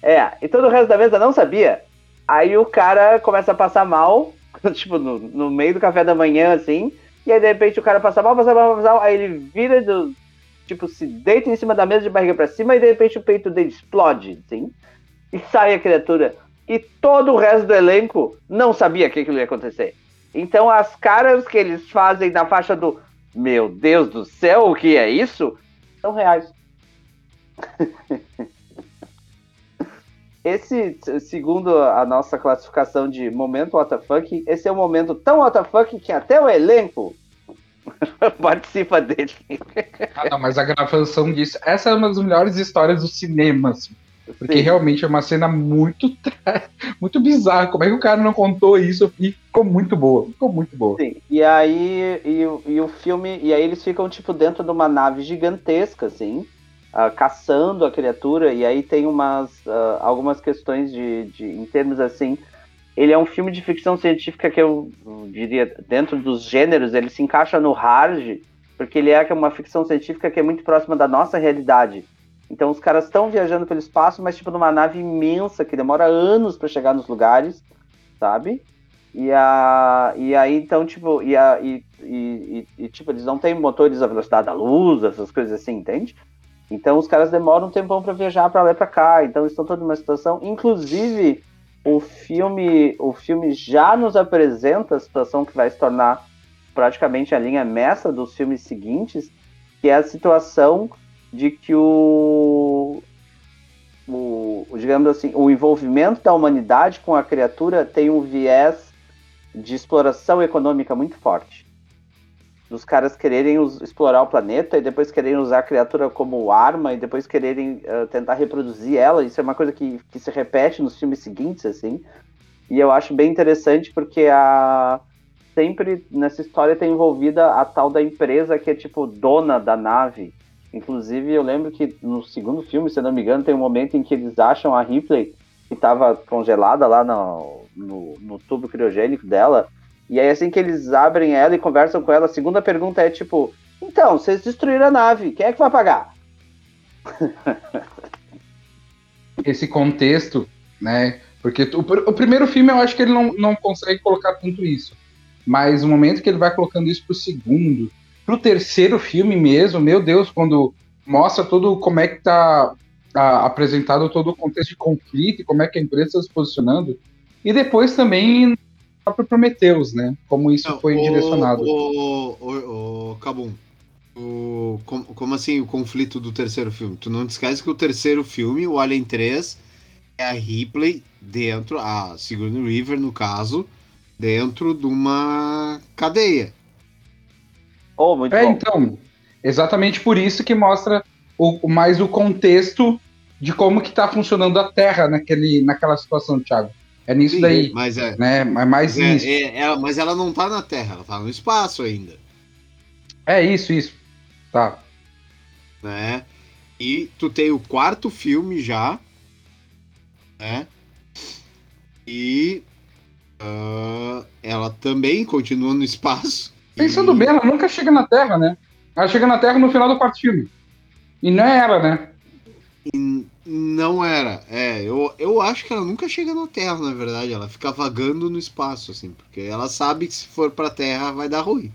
C: É, e todo o resto da mesa não sabia. Aí o cara começa a passar mal, tipo, no, no meio do café da manhã, assim. E aí, de repente, o cara passa mal, passa mal, passa mal. Aí ele vira do. Tipo, se deita em cima da mesa de barriga pra cima. E de repente o peito dele explode, assim. E sai a criatura. E todo o resto do elenco não sabia que aquilo ia acontecer. Então, as caras que eles fazem na faixa do. Meu Deus do céu, o que é isso? São reais. Esse, segundo a nossa classificação de momento WTF, esse é um momento tão WTF que até o elenco participa dele.
D: Ah, não, mas a gravação disso. Essa é uma das melhores histórias do cinema, assim. Porque
C: Sim.
D: realmente é uma cena muito, muito bizarra. Como é que o cara não contou isso? E ficou muito boa. Ficou muito boa.
C: Sim, e aí e, o- e o filme, e aí eles ficam tipo dentro de uma nave gigantesca, assim, ah, caçando a criatura, e aí tem umas ah, algumas questões de, de em termos assim, ele é um filme de ficção científica que eu diria dentro dos gêneros, ele se encaixa no hard, porque ele é uma ficção científica que é muito próxima da nossa realidade. Então os caras estão viajando pelo espaço, mas tipo numa nave imensa que demora anos para chegar nos lugares, sabe? E, a, e aí, então, tipo, e, a, e, e, e- tipo, eles não têm motores à velocidade da luz, essas coisas assim, entende? Então os caras demoram um tempão para viajar para lá e pra cá, então estão toda numa situação. Inclusive, o filme, o filme já nos apresenta a situação que vai se tornar praticamente a linha mestra dos filmes seguintes, que é a situação de que o, o, digamos assim, o envolvimento da humanidade com a criatura tem um viés de exploração econômica muito forte. Dos caras quererem us- explorar o planeta e depois quererem usar a criatura como arma e depois quererem eh, tentar reproduzir ela. Isso é uma coisa que, que se repete nos filmes seguintes, assim. E eu acho bem interessante porque a sempre nessa história tem envolvida a tal da empresa que é tipo dona da nave. Inclusive, eu lembro que no segundo filme, se não me engano, tem um momento em que eles acham a Ripley que estava congelada lá no, no, no tubo criogênico dela. E aí, assim que eles abrem ela e conversam com ela, a segunda pergunta é tipo: Então, vocês destruíram a nave, quem é que vai pagar?
D: Esse contexto, né? Porque o, o primeiro filme eu acho que ele não, não consegue colocar tanto isso. Mas o momento que ele vai colocando isso pro segundo, pro terceiro filme mesmo, meu Deus, quando mostra todo como é que tá ah, apresentado todo o contexto de conflito e como é que a empresa está se posicionando. E depois também próprio Prometheus, né? Como isso
E: Não,
D: foi
E: o-
D: direcionado.
E: O, o, o Cabum, o, como, como assim o conflito do terceiro filme? Tu não esquece que o terceiro filme, o Alien 3, é a Ripley dentro, a Sigourney River, no caso, dentro de uma cadeia.
C: Oh, muito
D: É,
C: bom.
D: então, exatamente por isso que mostra o, o- mais o contexto de como que tá funcionando a Terra naquele, naquela situação, Thiago. É nisso
E: Sim,
D: daí,
E: Mas é,
D: né? É mais
E: mas, é,
D: isso.
E: é- ela, mas ela não tá na Terra, ela tá no espaço ainda,
D: É isso, isso. Tá.
E: né? E tu tem o quarto filme já, né? E ah, ela também continua no espaço.
D: Pensando
E: E-
D: bem, ela nunca chega na Terra, né? Ela chega na Terra no final do quarto filme. E não é ela, né?
E: E não era. É, eu, eu acho que ela nunca chega na Terra, na verdade. Ela fica vagando no espaço, assim, porque ela sabe que se for pra Terra vai dar ruim.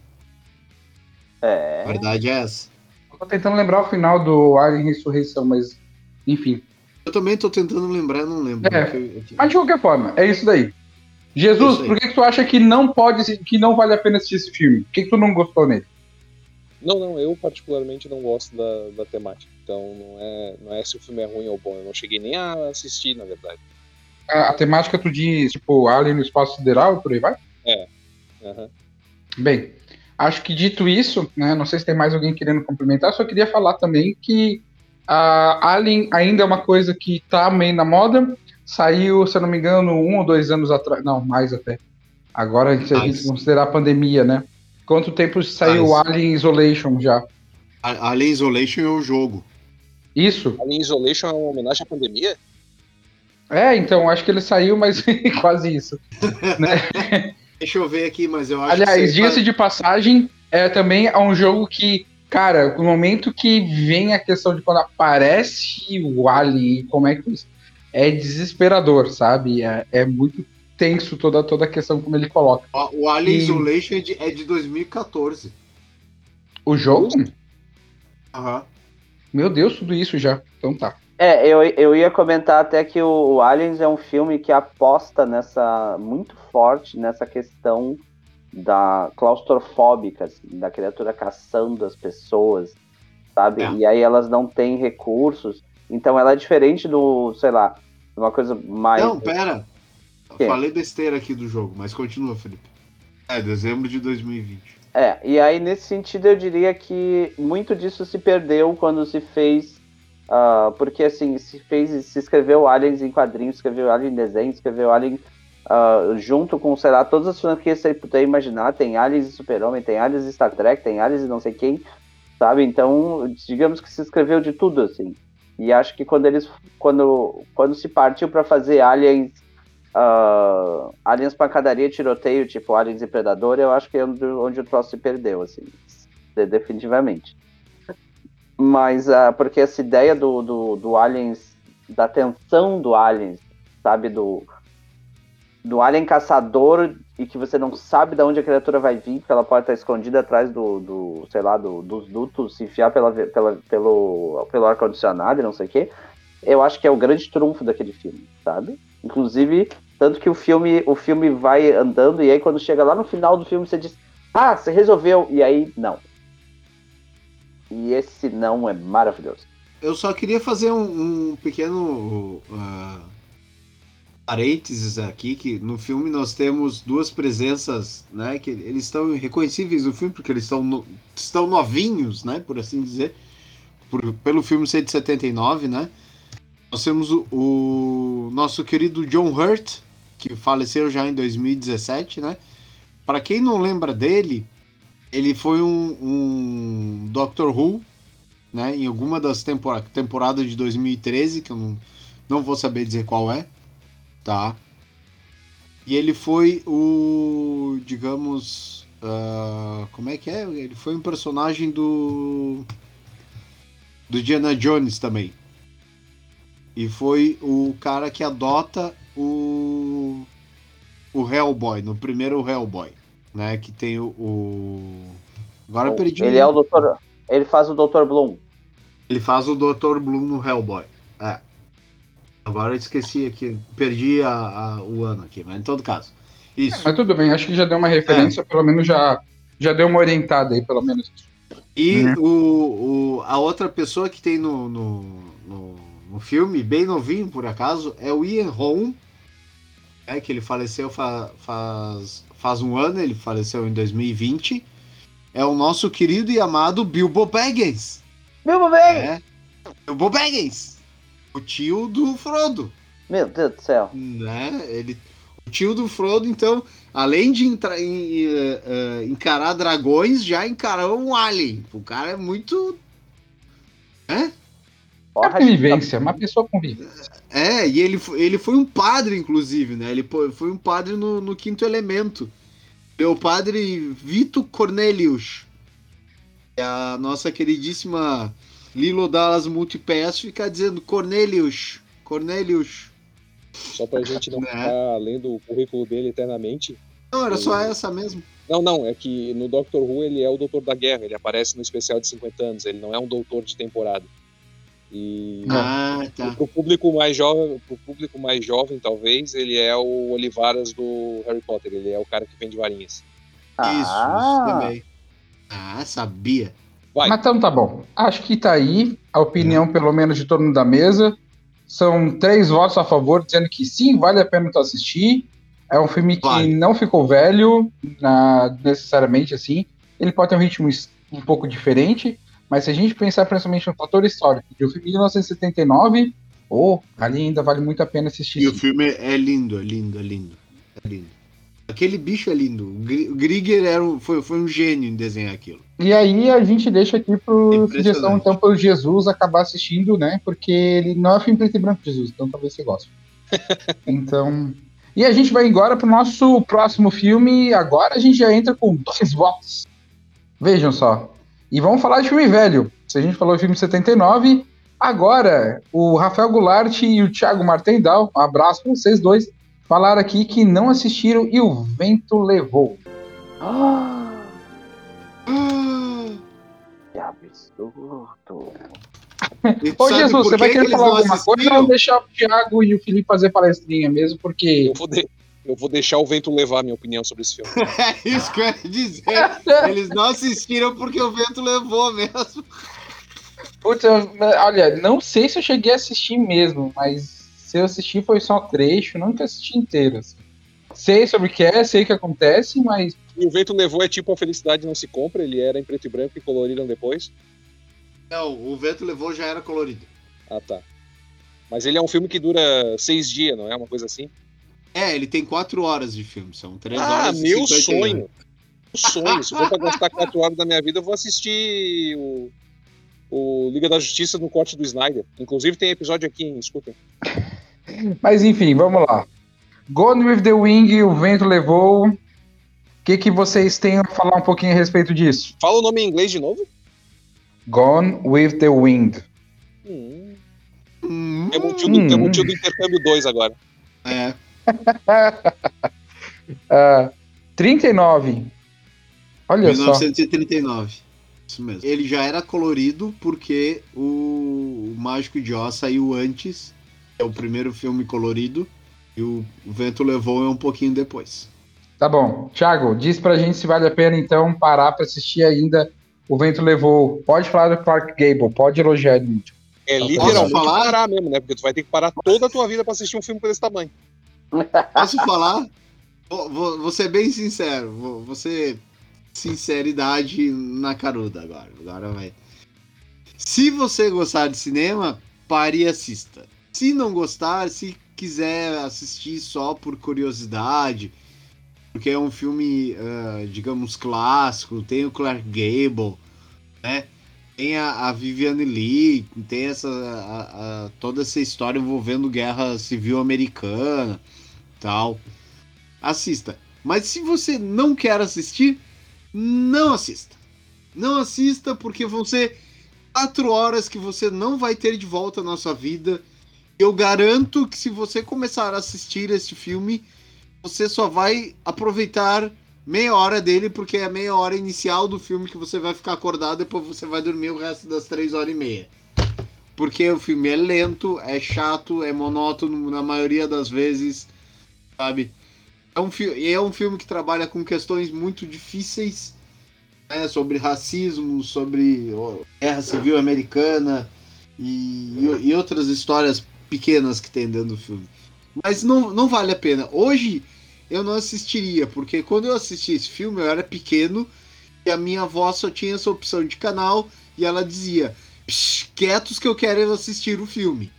E: A
C: É.
E: verdade é essa.
D: Eu tô tentando lembrar o final do Alien Ressurreição, mas. Enfim.
E: Eu também tô tentando lembrar, não lembro.
D: É.
E: eu- eu-
D: Mas de qualquer forma, é isso daí. Jesus, por que, que tu acha que não pode, que não vale a pena assistir esse filme? Por que, que tu não gostou nele?
A: Não, não, eu particularmente não gosto da, da temática. Então não é, não é se o filme é ruim ou bom. Eu não cheguei nem a assistir, na verdade.
D: A, a temática tu diz, tipo, Alien no espaço sideral por aí vai?
A: Aham.
D: Bem, acho que dito isso, né, não sei se tem mais alguém querendo complementar, só queria falar também que a Alien ainda é uma coisa que tá meio na moda. Saiu, se eu não me engano, um ou dois anos atrás. Não, mais até. Agora, se a
E: Mais.
D: gente considerar a pandemia, né? Quanto tempo saiu
E: Mais.
D: Alien Isolation já?
E: A- Alien Isolation é o jogo.
D: Isso?
A: Alien Isolation é uma homenagem à pandemia?
D: É, então, acho que ele saiu, mas quase isso.
E: Deixa eu ver aqui, mas eu acho
D: Aliás,
E: que.
D: diga-se de passagem, é também é um jogo que, cara, no momento que vem a questão de quando aparece o Alien e como é que isso é desesperador, sabe? É, é muito tenso toda, toda a questão como ele coloca.
E: O o Alien
D: E-
E: Isolation é de, é de 2014.
D: O jogo?
E: Aham.
D: Meu Deus, tudo isso já. Então tá.
C: É, eu, eu ia comentar até que o, o Aliens é um filme que aposta nessa muito forte nessa questão da claustrofóbica, assim, da criatura caçando as pessoas, sabe?
E: É.
C: E aí elas não têm recursos. Então ela é diferente do, sei lá, uma coisa mais.
E: Não, pera. Falei besteira aqui do jogo, mas continua, Felipe. É, dezembro de 2020.
C: É, e aí nesse sentido eu diria que muito disso se perdeu quando se fez. ah, porque assim, se fez, se escreveu Aliens em quadrinhos, escreveu Alien em desenho, escreveu Alien ah, junto com, sei lá, todas as franquias que você puder imaginar, tem Aliens e Super-Homem, tem Aliens e Star Trek, tem Aliens e não sei quem, sabe? Então, digamos que se escreveu de tudo, assim. E acho que quando eles. Quando, quando se partiu para fazer Aliens. ah, aliens pancadaria, tiroteio, tipo Aliens e Predador, eu acho que é onde, onde o troço se perdeu, assim. de- definitivamente. Mas, ah, porque essa ideia do, do, do Aliens, da tensão do Aliens, sabe, do, do Alien caçador e que você não sabe de onde a criatura vai vir, porque ela pode estar escondida atrás do, do sei lá, do- dos dutos, se enfiar pela, pela, pelo, pelo ar-condicionado e não sei o quê, eu acho que é o grande trunfo daquele filme, sabe? Inclusive, tanto que o filme, o filme vai andando e aí quando chega lá no final do filme você diz, ah, você resolveu, e aí, não. E esse não é maravilhoso.
E: Eu só queria fazer um, um pequeno ah, parênteses aqui, que no filme nós temos duas presenças, né? Que eles estão reconhecíveis no filme, porque eles estão, no- estão novinhos, né? Por assim dizer. Por- pelo filme ser de 79, né? Nós temos o, o nosso querido John Hurt, que faleceu já em 2017, né? Para quem não lembra dele, ele foi um, um Doctor Who, né? Em alguma das tempora temporadas de 2013, que eu não, não vou saber dizer qual é, tá? E ele foi o, digamos, ah, como é que é? Ele foi um personagem do do Diana Jones também. E foi o cara que adota o o Hellboy, no primeiro Hellboy, né? Que tem o, o... agora perdi. o
C: Ele é o doutor. Ele faz o Dr. Bloom.
E: Ele faz o Dr. Bloom no Hellboy. É. Agora eu esqueci aqui, perdi a, a- o ano aqui, mas em todo caso. Isso.
D: Mas tudo bem, acho que já deu uma referência, pelo menos já, já deu uma orientada aí, pelo menos.
E: E
D: Uhum.
E: o, o- a outra pessoa que tem no, no, no, no filme, bem novinho por acaso, é o Ian Holm, é, que ele faleceu fa- faz, faz um ano, ele faleceu em 2020. É o nosso querido e amado Bilbo Baggins.
C: Meu bem!
E: É. Bilbo Baggins. O tio do Frodo.
C: Meu Deus do céu.
E: né? Ele, o tio do Frodo, então, além de entrar em, eh, eh, encarar dragões, já encarou um alien. O cara é muito.
D: É
C: Porra,
D: convivência, uma pessoa convive.
E: É, e ele, ele foi um padre, inclusive, né? Ele foi um padre no, no quinto elemento. Ele o padre Vito Cornelius. A nossa queridíssima Lilo Dallas Multipass fica dizendo Cornelius, Cornelius.
A: Só pra gente não
E: Né?
A: ficar lendo o currículo dele eternamente.
E: Não, era só essa mesmo.
A: Não, não, é que no Doctor Who ele é o Doutor da Guerra, ele aparece no especial de 50 anos, ele não é um doutor de temporada. E
E: Ah, tá.
A: pro público mais jovem, pro público mais jovem, talvez, ele é o Olivaras do Harry Potter. Ele é o cara que vende varinhas.
E: Isso, isso
C: Ah,
E: também. Ah, sabia.
A: Vai.
D: Mas então tá bom. Acho que tá aí a opinião, pelo menos, de todo mundo da mesa. São três votos a favor, dizendo que sim, vale a pena tu assistir. É um filme que
E: Vale.
D: não ficou velho, na- necessariamente assim. Ele pode ter um ritmo um pouco diferente, mas se a gente pensar principalmente no fator histórico de um filme de 1979, oh, ali ainda vale muito a pena assistir.
E: E o
D: sim.
E: filme é lindo, é lindo, é lindo. É lindo. Aquele bicho é lindo. O Gri- o Grieger era um- foi, foi um gênio em desenhar aquilo.
D: E aí a gente deixa aqui pro
E: Impressionante.
D: sugestão, então, pro Jesus acabar assistindo, né? Porque ele não é filme preto e branco, Jesus, então talvez você goste. então. E a gente vai agora pro nosso próximo filme. Agora a gente já entra com dois votos. Vejam só. E vamos falar de filme velho. Se a gente falou de filme de 79, agora o Rafael Goulart e o Thiago Martendal, um abraço pra vocês dois, falaram aqui que não assistiram e o vento levou.
C: Ah,
E: Ah,
C: que absurdo.
D: Ô Jesus, você vai
E: que
D: querer falar
E: não
D: alguma coisa ou deixar o Thiago e o Felipe fazer palestrinha mesmo? Porque.
A: Eu vou, de- eu vou deixar o vento levar a minha opinião sobre esse filme.
E: É isso que eu ia dizer. Eles não assistiram porque o vento levou mesmo.
D: Putz, eu- olha, não sei se eu cheguei a assistir mesmo, mas se eu assisti foi só trecho, nunca assisti inteiro. assim. Sei sobre o que é, sei o que acontece, mas.
A: E o vento levou é tipo a felicidade não se compra, ele era em preto e branco e coloriram depois.
E: Não, o vento levou já era colorido.
A: Ah, tá. Mas ele é um filme que dura seis dias, não é? Uma coisa assim.
E: É, ele tem quatro horas de filme, são três
A: ah,
E: horas e
A: meu
E: 51.
A: sonho. Meu sonho. Se for pra gastar quatro horas da minha vida, eu vou assistir o, o Liga da Justiça no corte do Snyder. Inclusive tem episódio aqui, hein? escutem.
D: Mas enfim, vamos lá. Gone with the Wing, o vento levou. O que, que vocês têm a falar um pouquinho a respeito disso?
A: Fala o nome em inglês de novo.
D: Gone with the Wind.
A: Hum,
E: Hum,
A: é motivo do, é
D: Hum.
A: motivo do intercâmbio 2 agora.
E: é.
D: Ah, 39. Olha só.
E: 1939. Isso mesmo. Ele já era colorido porque o, o Mágico de Oz saiu antes. É o primeiro filme colorido. E o, o Vento Levou é um pouquinho depois.
D: Tá bom. Thiago, diz pra gente se vale a pena então parar pra assistir ainda. O vento levou. Pode falar do Clark Gable, pode elogiar ele muito.
A: É
E: Posso
A: literalmente
E: falar?
A: parar mesmo, né? Porque tu vai ter que parar toda a tua vida pra assistir um filme desse tamanho.
E: Posso falar? Vou, vou, vou ser bem sincero. Vou, vou ser sinceridade na caruda agora. Agora vai. Se você gostar de cinema, pare e assista. Se não gostar, se quiser assistir só por curiosidade, porque é um filme, ah, digamos, clássico, tem o Clark Gable, né? Tem a, a Viviane Lee, tem essa, a- a- toda essa história envolvendo guerra civil americana tal. Assista. Mas se você não quer assistir, não assista. Não assista porque vão ser quatro horas que você não vai ter de volta na sua vida. Eu garanto que se você começar a assistir este filme, você só vai aproveitar meia hora dele, porque é a meia hora inicial do filme que você vai ficar acordado e depois você vai dormir o resto das três horas e meia. Porque o filme é lento, é chato, é monótono na maioria das vezes, sabe? É um, fi- é um filme que trabalha com questões muito difíceis, né, sobre racismo, sobre guerra civil americana e, e- e outras histórias pequenas que tem dentro do filme. Mas não, não vale a pena. Hoje eu não assistiria, porque quando eu assisti esse filme eu era pequeno e a minha avó só tinha essa opção de canal e ela dizia: "Psh, quietos que eu quero assistir o filme.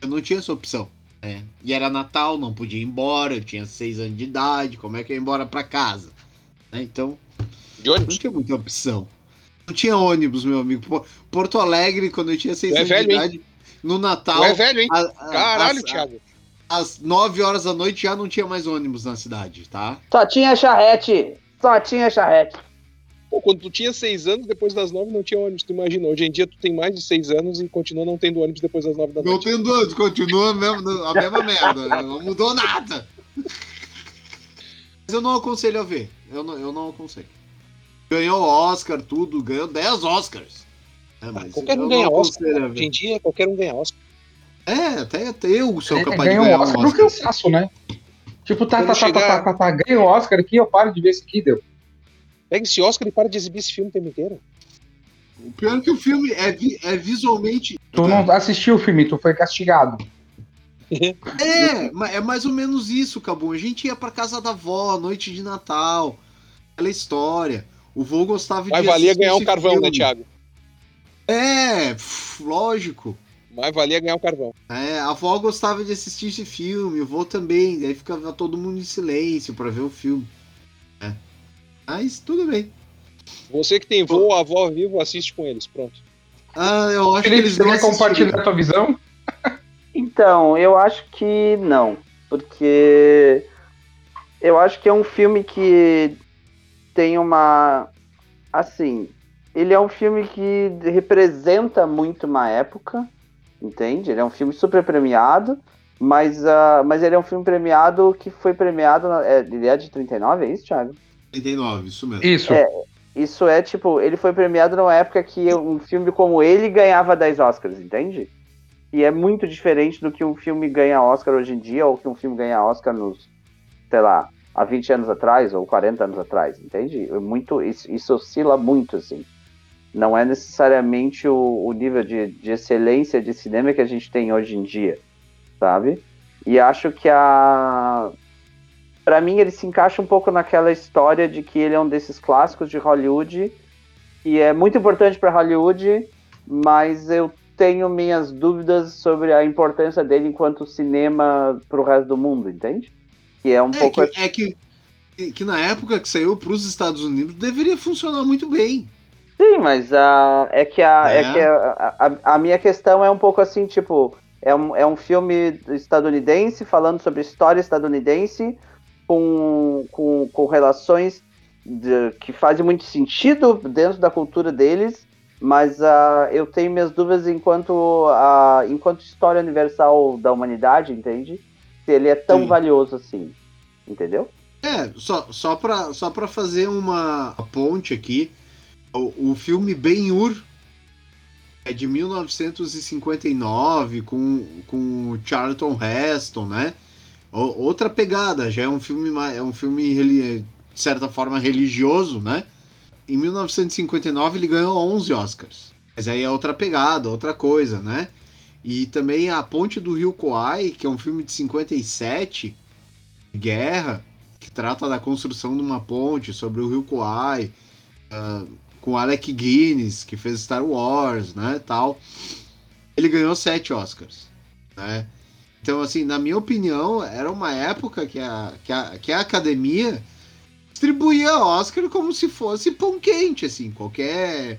E: Eu não tinha essa opção. né? E era Natal, não podia ir embora, eu tinha seis anos de idade, como é que eu ia embora pra casa? né? Então,
A: De
E: não tinha muita opção. Não tinha ônibus, meu amigo. Porto Alegre, quando eu tinha seis
A: é
E: anos
A: velho,
E: de
A: hein?
E: No Natal,
A: Tu é velho, hein?
E: a- a-
A: Caralho,
E: às-
A: Thiago.
E: às 9 horas da noite já não tinha mais ônibus na cidade, tá?
C: Só tinha charrete. Só tinha charrete.
A: Pô, quando tu tinha seis anos, depois das nove não tinha ônibus. Tu imagina, hoje em dia tu tem mais de seis anos e continua não tendo ônibus depois das nove da
E: Não
A: noite.
E: tendo ônibus, continua mesmo, a mesma merda. Não mudou nada. Mas eu não aconselho a ver. Eu não, eu não aconselho. Ganhou Oscar, tudo, ganhou 10 Oscars. É, mas
A: Qualquer
E: eu
A: um ganha Oscar.
E: a
A: Hoje em dia, qualquer um ganha Oscar.
E: É, até, até eu sou
D: É,
E: capaz de ganhar
D: um Oscar
E: um Oscar.
D: cansaço, né? Tipo, tá,
A: Quando
D: tá, tá,
A: chegar-
D: tá, tá, tá, ganha o Oscar aqui, eu paro de ver isso aqui, deu.
A: Pega esse Oscar e para de exibir esse filme o tempo inteiro.
E: O pior é que o filme é, vi- é visualmente.
D: Tu não assistiu o filme, tu foi castigado.
E: É, é mais ou menos isso, Cabum. A gente ia pra casa da avó, noite de Natal, aquela história. O vô gostava
A: Mas
E: de
A: valia
E: assistir
A: ganhar um
E: esse
A: carvão, né,
E: filme.
A: Thiago?
E: É, lógico.
A: Mas valia ganhar um carvão.
E: É, a avó gostava de assistir esse filme, o vô também. Daí ficava todo mundo em silêncio pra ver o filme. É. Mas tudo bem.
A: Você que tem vô, avó vivo, assiste com eles. Pronto.
E: Ah, eu acho que
D: Felipe,
E: eles
D: você
E: não
D: quer compartilhar a tua visão?
C: Então, eu acho que não. Porque eu acho que é um filme que tem uma. Assim, ele é um filme que representa muito uma época, entende? Ele é um filme super premiado, mas, ah, mas ele é um filme premiado que foi premiado. na- é, ele é de 39, é isso, Thiago?
E: 89, isso mesmo.
D: Isso.
C: É. Isso é tipo, ele foi premiado numa época que um filme como ele ganhava 10 Oscars, entende? E é muito diferente do que um filme ganha Oscar hoje em dia, ou que um filme ganha Oscar nos, sei lá, há 20 anos atrás, ou 40 anos atrás, entende? É Muito, isso, isso oscila muito, assim. Não é necessariamente o, o nível de, de excelência de cinema que a gente tem hoje em dia, sabe? E acho que a. Pra mim, ele se encaixa um pouco naquela história de que ele é um desses clássicos de Hollywood, e é muito importante para Hollywood, mas eu tenho minhas dúvidas sobre a importância dele enquanto cinema pro resto do mundo, entende? Que é um
E: É
C: pouco.
E: que, é que, que- na época que saiu pros Estados Unidos deveria funcionar muito bem.
C: Sim, mas a, é que, a, é.
E: É.
C: que a, a, a minha questão é um pouco assim, tipo, é um, é um filme estadunidense falando sobre história estadunidense com, com, com relações de- que fazem muito sentido dentro da cultura deles, mas ah, eu tenho minhas dúvidas enquanto, a enquanto história universal da humanidade, entende? Se ele é tão
E: Sim.
C: valioso assim, entendeu?
E: É, só, só, pra, só pra fazer uma ponte aqui, o, o filme Ben-Hur é de 1959, com, com Charlton Heston, né? O- outra pegada, já é um filme, é um filme de certa forma religioso, né? Em 1959 ele ganhou 11 Oscars. Mas aí é outra pegada, outra coisa, né? E também A Ponte do Rio Kwai, que é um filme de 57, de guerra, que trata da construção de uma ponte sobre o Rio Kwai, com Alec Guinness, que fez Star Wars, né, tal. Ele ganhou sete Oscars, né? Então, assim, na minha opinião, era uma época que a, que a, que a academia distribuía Oscar como se fosse pão quente, assim, qualquer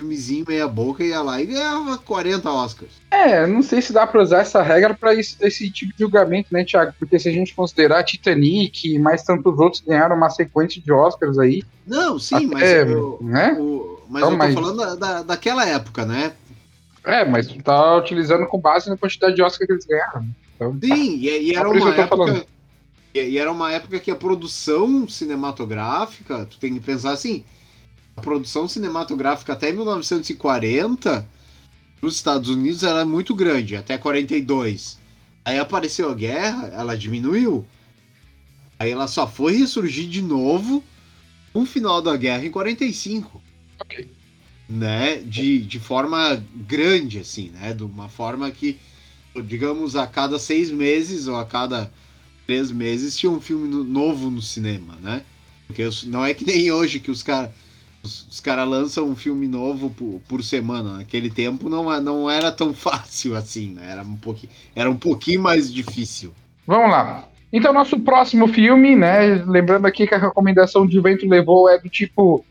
E: filmezinho meia boca ia lá e ganhava 40 Oscars.
D: É, não sei se dá pra usar essa regra pra esse, esse tipo de julgamento, né, Thiago? Porque se a gente considerar Titanic e mais tantos outros ganharam uma sequência de Oscars aí,
E: Não, sim, mas,
D: até,
E: eu,
D: né?
E: o- mas
D: Então,
E: eu tô
D: mas-
E: falando da, da- daquela época, né?
D: É, mas tu tá utilizando com base na quantidade de Oscar que eles ganharam. Então,
E: Sim, e, e
D: Só
E: era uma época.
D: falando.
E: E, e era uma época que a produção cinematográfica, tu tem que pensar assim, a produção cinematográfica até 1940 nos Estados Unidos era muito grande, até 42. Aí apareceu a guerra, ela diminuiu. Aí ela só foi ressurgir de novo no final da guerra em 45
D: ok.
E: né, de, de forma grande, assim, né, de uma forma que, digamos, a cada seis meses ou a cada três meses tinha um filme no- novo no cinema, né, porque não é que nem hoje que os caras os, os cara lançam um filme novo por, por semana, naquele tempo não, não era tão fácil assim, né, era um pouquinho, era um pouquinho mais difícil.
D: Vamos lá. Então, nosso próximo filme, né? Lembrando aqui que a recomendação de Vento Levou é do tipo: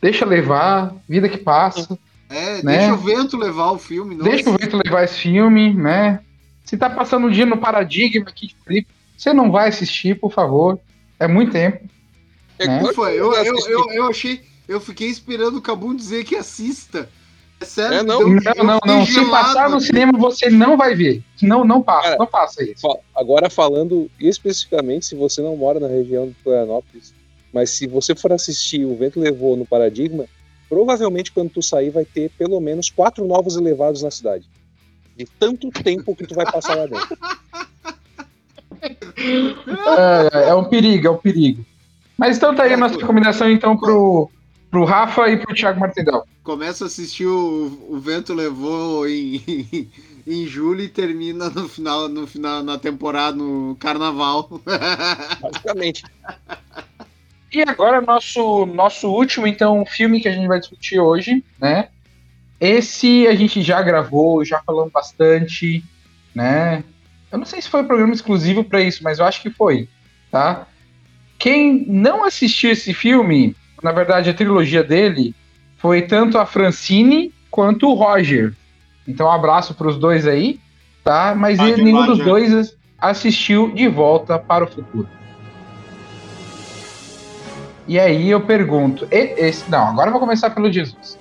D: deixa levar, vida que passa,
E: É,
D: Né?
E: deixa o vento levar o filme, não
D: deixa o vento levar esse filme, né? Se tá passando um dia no Paradigma aqui de Felipe, você não vai assistir, por favor. É muito tempo.
A: É
D: Né?
A: que
E: eu, eu, eu, eu achei. Eu fiquei esperando o Cabum dizer que assista. É sério,
A: É, não.
E: eu-
D: Não, não,
E: fiquei
D: não. Se passar no cinema, você não vai ver. Não, não passa,
A: Cara,
D: não faça isso.
A: Agora falando especificamente, se você não mora na região de Florianópolis, mas se você for assistir O Vento Levou no Paradigma, provavelmente quando tu sair vai ter pelo menos quatro novos elevados na cidade. De tanto tempo que tu vai passar lá dentro.
D: É, é um perigo, é um perigo. Mas então tá aí a nossa recomendação então pro, pro Rafa e pro Thiago Martindal.
E: Começa a assistir o, o Vento Levou em, em julho e termina no final, no final na temporada, no carnaval.
A: Basicamente.
D: E agora nosso nosso último então filme que a gente vai discutir hoje, né? Esse a gente já gravou, já falamos bastante, né? Eu não sei se foi um programa exclusivo para isso, mas eu acho que foi, tá? Quem não assistiu esse filme, na verdade a trilogia dele, foi tanto a Francine quanto o Roger. Então um abraço para os dois aí, tá? Mas
E: Roger,
D: ele- nenhum dos dois assistiu De Volta para o Futuro. E aí eu pergunto, e- esse, não, agora eu vou começar pelo Jesus.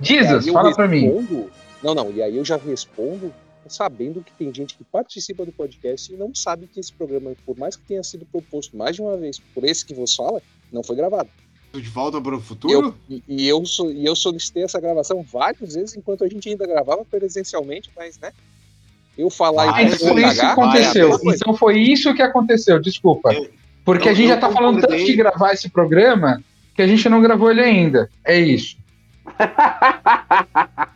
D: Jesus, fala pra mim.
A: respondo- Não, não, e aí eu já respondo sabendo que tem gente que participa do podcast e não sabe que esse programa, por mais que tenha sido proposto mais de uma vez por esse que vos fala, não foi gravado.
E: De volta para o futuro?
A: E, e eu, e eu solicitei essa gravação várias vezes enquanto a gente ainda gravava presencialmente, mas, né? Eu falar
E: Ah,
A: e
E: isso
D: Então foi isso que
A: cagar,
D: aconteceu. Então foi isso que aconteceu, desculpa.
E: Eu-
D: Porque
E: eu-
D: a gente
E: eu
D: já tá falando tanto de gravar esse programa que a gente não gravou ele ainda. É isso.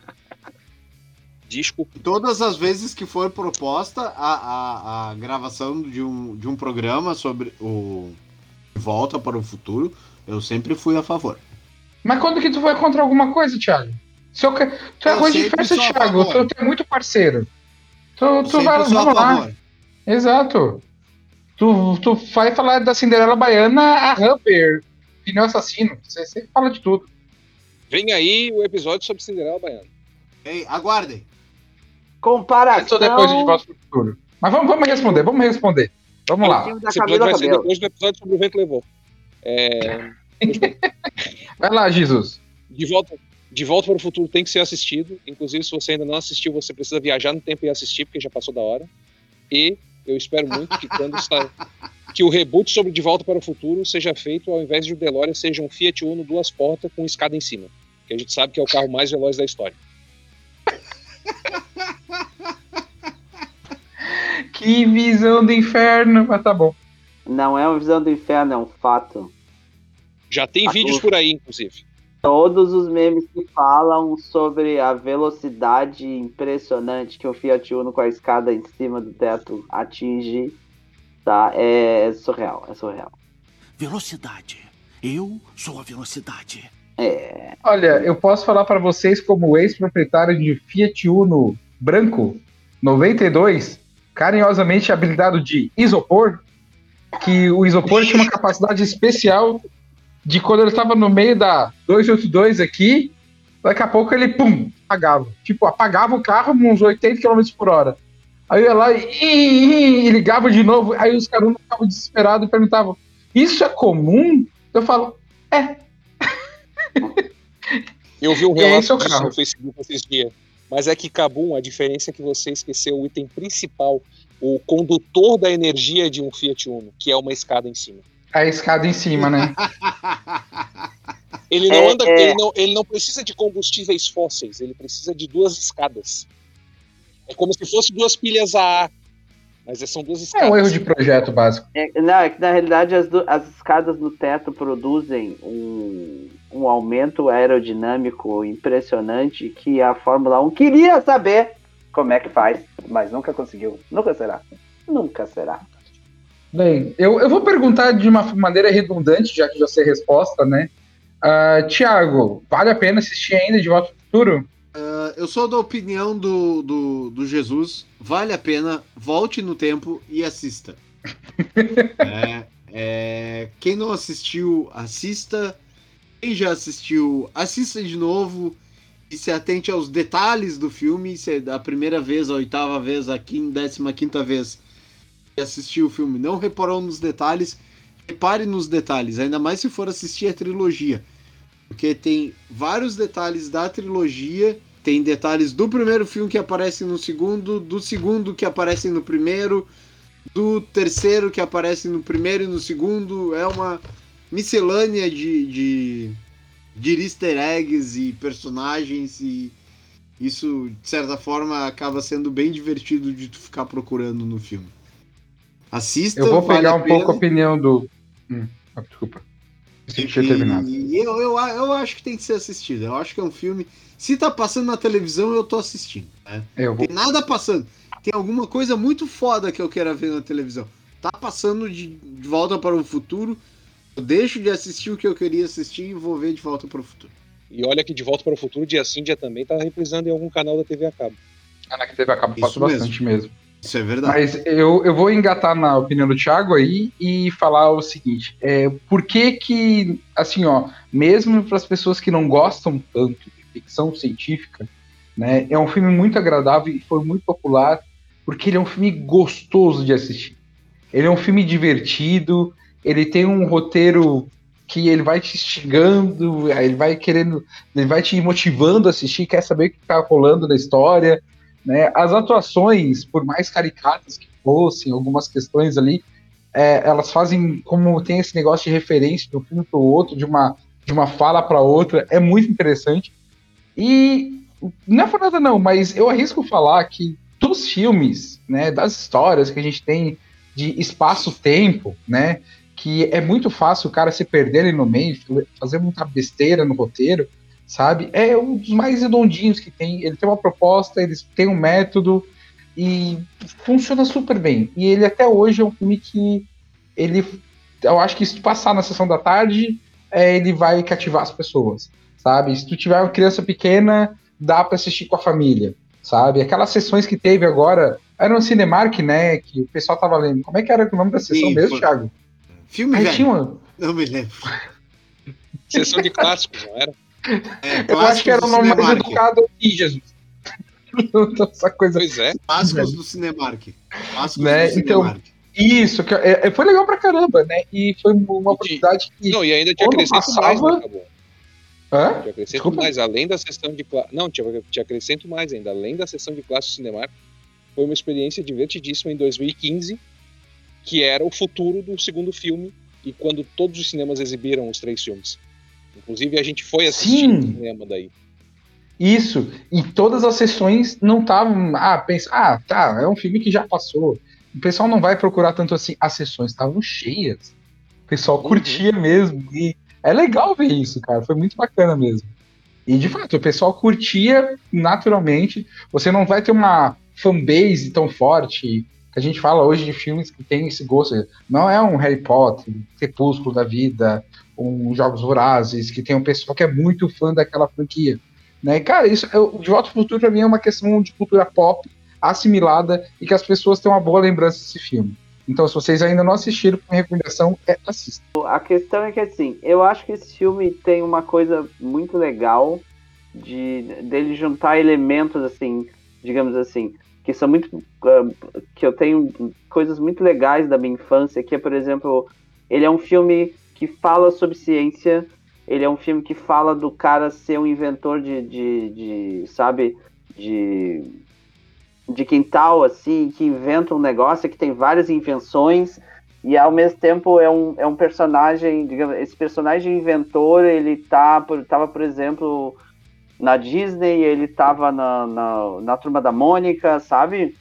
A: Desculpa.
E: Todas as vezes que for proposta a, a, a gravação de um, de um programa sobre o De Volta para o Futuro, eu sempre fui a favor.
D: Mas quando que tu vai contra alguma coisa, Thiago? Se eu Tu é
E: Eu
D: arroz de
E: sempre
D: festa,
E: a
D: Thiago. Tu, tu é muito parceiro. Tu, tu
E: sempre
D: vai,
E: a
D: vamos lá.
E: favor.
D: Exato. Tu, tu vai falar da Cinderela Baiana, a Humper, pneu assassino. Você, você fala de tudo.
A: Vem aí o episódio sobre Cinderela Baiana.
E: Ei, aguardem.
C: Comparação.
D: Só depois de volta pro futuro. Mas vamos, vamos responder, vamos responder. Vamos lá.
A: Esse episódio vai ser depois do episódio sobre o vento levou. É,
D: Vai lá, Jesus.
A: de, volta, de Volta para o Futuro tem que ser assistido. Inclusive, se você ainda não assistiu, você precisa viajar no tempo e assistir, porque já passou da hora. E eu espero muito que quando sa- que o reboot sobre De Volta para o Futuro seja feito, ao invés de o DeLorean, seja um Fiat Uno duas portas com escada em cima. Que a gente sabe que é o carro mais veloz da história.
D: Que visão do inferno. Mas tá bom.
C: Não é uma visão do inferno, é um fato.
A: Já tem
C: Ah,
A: vídeos
C: o-
A: por aí, inclusive.
C: Todos os memes que falam sobre a velocidade impressionante que o Fiat Uno com a escada em cima do teto atinge, tá? É surreal, é surreal.
G: Velocidade. Eu sou a velocidade.
C: É,
D: Olha, eu posso falar pra vocês como ex-proprietário de Fiat Uno branco 92, carinhosamente habilitado de isopor, que o isopor tinha uma capacidade especial de quando ele estava no meio da 282 aqui, daqui a pouco ele, pum, apagava. Tipo, apagava o carro uns 80 km por hora. Aí eu ia lá e, e- e ligava de novo, aí os caras ficavam desesperados e perguntavam, isso é comum? Eu falo, é,
A: Eu vi um
D: é
A: relato disso
D: carro.
A: no Facebook esses dias. Mas é que, Cabum, a diferença é que você esqueceu o item principal, o condutor da energia de um Fiat Uno, que é uma escada em cima.
D: A escada em cima, né?
A: Ele não
C: É,
A: anda,
C: é.
A: Ele, não, ele não precisa de combustíveis fósseis, ele precisa de duas escadas. É como se fosse duas pilhas a ar, mas são duas
D: É
A: escadas.
D: um erro de projeto básico.
C: é- não, é que na realidade as, du- as escadas no teto produzem um, um aumento aerodinâmico impressionante que a Fórmula 1 queria saber como é que faz, mas nunca conseguiu. Nunca será. Nunca será.
D: Bem, eu, eu vou perguntar de uma maneira redundante, já que já sei a resposta, né? Ah, Tiago, vale a pena assistir ainda De Volta ao Futuro?
E: Ah, eu sou da opinião do, do, do Jesus. Vale a pena, volte no tempo e assista. É, é, quem não assistiu, assista. Quem já assistiu, assista de novo e se atente aos detalhes do filme. Se é da primeira vez, a oitava vez, a quin- décima quinta vez assistiu o filme, não reparou nos detalhes, repare nos detalhes, ainda mais se for assistir a trilogia. Porque tem vários detalhes da trilogia tem detalhes do primeiro filme que aparecem no segundo, do segundo que aparecem no primeiro, do terceiro que aparece no primeiro e no segundo. É uma miscelânea de, de, de easter eggs e personagens e isso, de certa forma, acaba sendo bem divertido de tu ficar procurando no filme. Assista,
D: Eu vou
E: vale
D: pegar
E: a
D: um
E: pena.
D: pouco a opinião do. Hum, ah, desculpa. Terminado.
E: E eu, eu, eu acho que tem que ser assistido. Eu acho que é um filme. Se tá passando na televisão, eu tô assistindo. Né?
D: Eu vou.
E: Tem nada passando. Tem alguma coisa muito foda que eu quero ver na televisão. Tá passando de, de volta para o futuro. Eu deixo de assistir o que eu queria assistir e vou ver de volta para o futuro.
A: E olha que De Volta para o Futuro, dia sim, dia também, tá reprisando em algum canal da TV a cabo.
D: Ah, na que teve acaba
E: Isso
D: passo bastante mesmo.
E: Isso é verdade.
D: Mas eu, eu vou engatar na opinião do Thiago aí e falar o seguinte: é, por que que, assim, ó, mesmo para as pessoas que não gostam tanto de ficção científica, né, é um filme muito agradável e foi muito popular porque ele é um filme gostoso de assistir. Ele é um filme divertido, ele tem um roteiro que ele vai te instigando, ele vai querendo, ele vai te motivando a assistir, quer saber o que está rolando na história, né? As atuações, por mais caricatas que fossem, algumas questões ali, é, elas fazem como tem esse negócio de referência de um filme para o outro, de uma, de uma fala para outra, é muito interessante. E não é por nada não, mas eu arrisco falar que dos filmes, né, das histórias que a gente tem de espaço-tempo, né, que é muito fácil o cara se perder ali no meio, fazer muita besteira no roteiro, sabe? É um dos mais redondinhos que tem. Ele tem uma proposta, eles têm um método e funciona super bem. E ele até hoje é um filme que ele, eu acho que se tu passar na sessão da tarde, é, ele vai cativar as pessoas, sabe? Se tu tiver uma criança pequena, dá para assistir com a família, sabe? Aquelas sessões que teve agora, era no Cinemark, né? Que o pessoal tava lendo. Como é que era o nome da sessão
E: Sim,
D: mesmo,
E: foi-
D: Thiago?
E: Filme
D: Aí
E: velho.
D: tinha uma,
E: Não me lembro.
A: Sessão de clássicos, não era?
E: É,
D: Eu acho que era o
E: do
D: nome mais
E: Cinemark.
D: educado aqui, Jesus. Então, Essa coisa.
A: Pois é.
E: Clássicos do Cinemark. Clássicos
D: Né,
E: do
D: então-
E: Cinemark.
D: Isso, que é- é- foi legal pra caramba, né? E foi uma oportunidade que.
A: Não, e ainda te
D: Quando
A: acrescento
D: passava-
A: mais, né, Cabo?
D: Hã?
A: Te acrescento
D: Desculpa?
A: mais, além da sessão de Não, te, te acrescento mais ainda. Além da sessão de clássico Cinemark, foi uma experiência divertidíssima em 2015, que era o futuro do segundo filme, e quando todos os cinemas exibiram os três filmes. Inclusive, a gente foi assistir
D: Sim.
A: no cinema daí.
D: Isso. E todas as sessões não estavam. Ah, pensa, ah, tá, é um filme que já passou. O pessoal não vai procurar tanto assim. As sessões estavam cheias. O pessoal curtia mesmo. E é legal ver isso, cara. Foi muito bacana mesmo. E de fato, o pessoal curtia naturalmente. Você não vai ter uma fanbase tão forte. Que a gente fala hoje de filmes que tem esse gosto. Não é um Harry Potter, Crepúsculo da Vida, um Jogos Vorazes, que tem um pessoal que é muito fã daquela franquia. Né? Cara, isso, eu, De Volta ao Futuro pra mim é uma questão de cultura pop assimilada e que as pessoas têm uma boa lembrança desse filme. Então, se vocês ainda não assistiram, minha recomendação é assista.
C: A questão é que assim, eu acho que esse filme tem uma coisa muito legal de dele juntar elementos assim, digamos assim, que são muito ah, que eu tenho coisas muito legais da minha infância, que é, por exemplo, ele é um filme que fala sobre ciência, ele é um filme que fala do cara ser um inventor de, de, de sabe, de de quintal, assim, que inventa um negócio, que tem várias invenções, e ao mesmo tempo é um, é um personagem, digamos, esse personagem inventor, ele tá, por, tava, por exemplo, na Disney, ele tava na, na, na Turma da Mônica, sabe?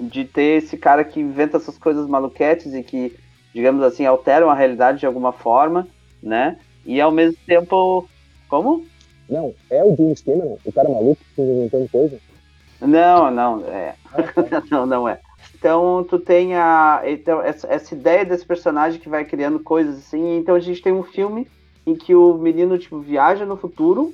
C: De ter esse cara que inventa essas coisas maluquetes e que, digamos assim, alteram a realidade de alguma forma, né? E ao mesmo tempo... Como?
I: Não, é o James Cameron, o cara maluco que inventando coisa.
C: Não, não, é. não, não é. Então tu tem a, então, essa, essa ideia desse personagem que vai criando coisas assim. Então a gente tem um filme em que o menino tipo, viaja no futuro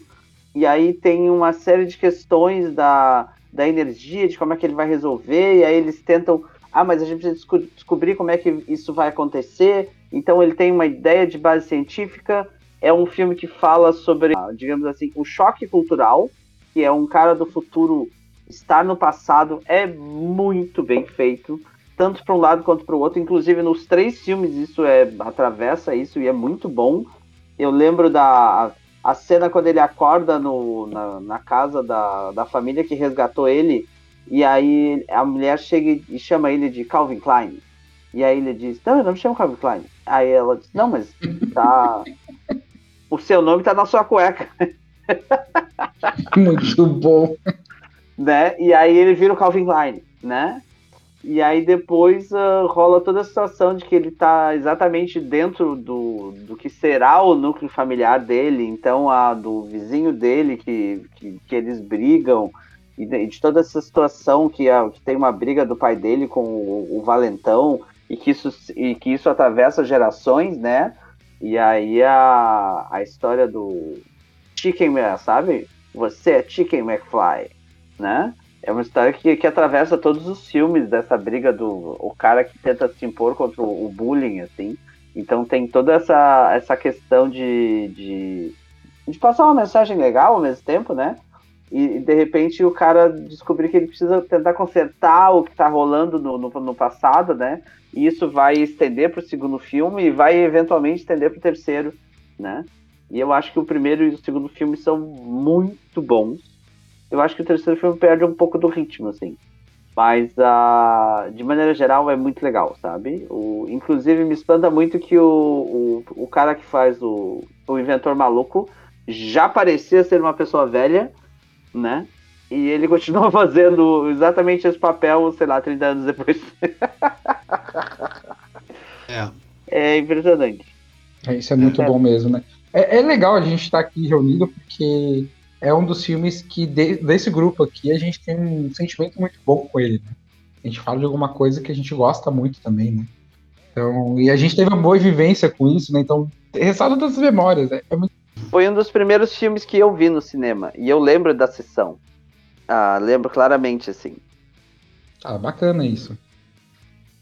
C: e aí tem uma série de questões da, da energia, de como é que ele vai resolver, e aí eles tentam. Ah, mas a gente precisa desco- descobrir como é que isso vai acontecer. Então ele tem uma ideia de base científica. É um filme que fala sobre, ah, digamos assim, o choque cultural, que é um cara do futuro estar no passado é muito bem feito, tanto para um lado quanto para o outro. Inclusive nos três filmes isso é atravessa isso e é muito bom. Eu lembro da a cena quando ele acorda no, na, na casa da, da família que resgatou ele e aí a mulher chega e chama ele de Calvin Klein. E aí ele diz, não, eu não me chamo Calvin Klein. Aí ela diz, não, mas tá... o seu nome tá na sua cueca,
D: Muito bom.
C: né? E aí ele vira o Calvin Klein, né? E aí depois ah, rola toda a situação de que ele tá exatamente dentro do, do que será o núcleo familiar dele, então a do vizinho dele que, que, que eles brigam, e de, de toda essa situação que, a, que tem uma briga do pai dele com o, o Valentão, e que, isso, e que isso atravessa gerações, né? E aí a, a história do Chicken, Man, sabe? Você é Chicken McFly, né? É uma história que, que atravessa todos os filmes dessa briga do o cara que tenta se impor contra o, o bullying, assim. Então tem toda essa, essa questão de, de, de passar uma mensagem legal ao mesmo tempo, né? E, de repente o cara descobrir que ele precisa tentar consertar o que tá rolando no, no, no passado, né? E isso vai estender pro segundo filme e vai eventualmente estender pro terceiro, né? E eu acho que o primeiro e o segundo filme são muito bons. Eu acho que o terceiro filme perde um pouco do ritmo, assim. Mas, uh, de maneira geral, é muito legal, sabe? O, inclusive, me espanta muito que o, o, o cara que faz o, o inventor maluco já parecia ser uma pessoa velha, né? E ele continua fazendo exatamente esse papel, sei lá, 30 anos depois.
E: É.
C: É impressionante.
D: É, Isso é muito
C: É.
D: bom mesmo, né? É, é legal a gente estar aqui reunido porque é um dos filmes que, de- desse grupo aqui, a gente tem um sentimento muito bom com ele. Né? A gente fala de alguma coisa que a gente gosta muito também, né? Então, e a gente teve uma boa vivência com isso, né? Então, ressalta das memórias. É, é muito
C: Foi um dos primeiros filmes que eu vi no cinema. E eu lembro da sessão. Ah, lembro claramente, assim.
D: ah, bacana isso.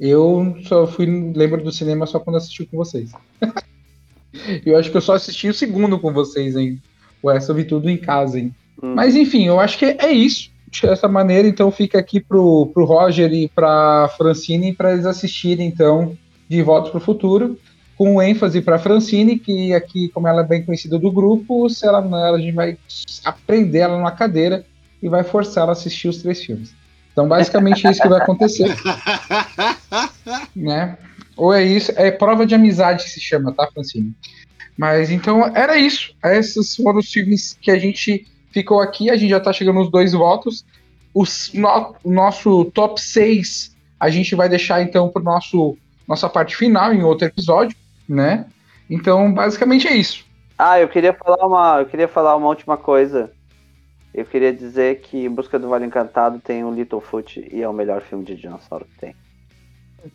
D: Eu só fui lembro do cinema só quando assisti com vocês. eu acho que eu só assisti o segundo com vocês, hein? O resto eu vi tudo em casa, hein?
C: Hum.
D: Mas enfim, eu acho que é isso. Dessa maneira, então fica aqui pro, pro Roger e pra Francine para eles assistirem, então, de Volta pro Futuro, com ênfase pra Francine, que aqui, como ela é bem conhecida do grupo, se ela não, a gente vai aprender ela numa cadeira e vai forçar ela a assistir os três filmes. Então, basicamente, é isso que vai acontecer, né? Ou é isso, é prova de amizade que se chama, tá, Francine? Mas então era isso. Esses foram os filmes que a gente ficou aqui. A gente já tá chegando nos dois votos. Os, no- o nosso top 6 a gente vai deixar então para nosso nossa parte final em outro episódio, né? Então, basicamente é isso.
C: Ah, eu queria falar uma, eu queria falar uma última coisa. Eu queria dizer que Em Busca do Vale Encantado tem o Littlefoot e é o melhor filme de dinossauro que tem.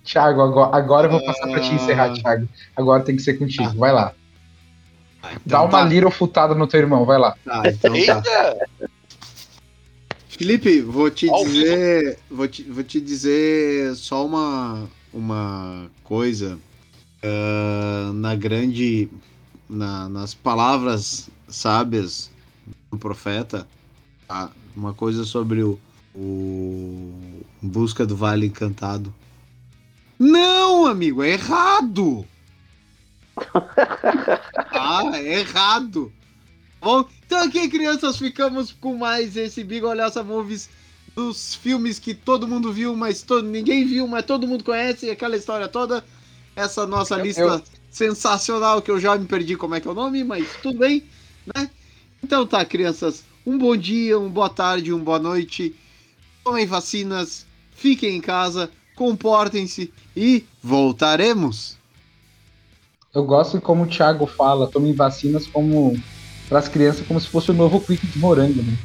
D: Thiago, agora, agora eu vou passar para te encerrar, Thiago. Agora tem que ser contigo. Vai lá.
E: Ah, então
D: Dá uma
E: tá.
D: little futada no teu irmão, vai lá.
E: Tá, então tá. Felipe, vou te
A: Ao
E: dizer, vou te, vou te dizer só uma, uma coisa ah, na grande, na- nas palavras sábias do profeta, tá? uma coisa sobre o, o Busca do Vale Encantado. Não, amigo, é errado. ah, é errado. Bom, então aqui, crianças, ficamos com mais esse Bigolhaça Movies dos filmes que todo mundo viu, mas todo, ninguém viu, mas todo mundo conhece, aquela história toda. Essa nossa lista
D: eu-
E: sensacional, que eu já me perdi como é que é o nome, mas tudo bem, né? Então tá, crianças, um bom dia, uma boa tarde, uma boa noite. Tomem vacinas, fiquem em casa, comportem-se e voltaremos.
D: Eu gosto como o Thiago fala, tome vacinas como para as crianças como se fosse o novo quick de morango, né?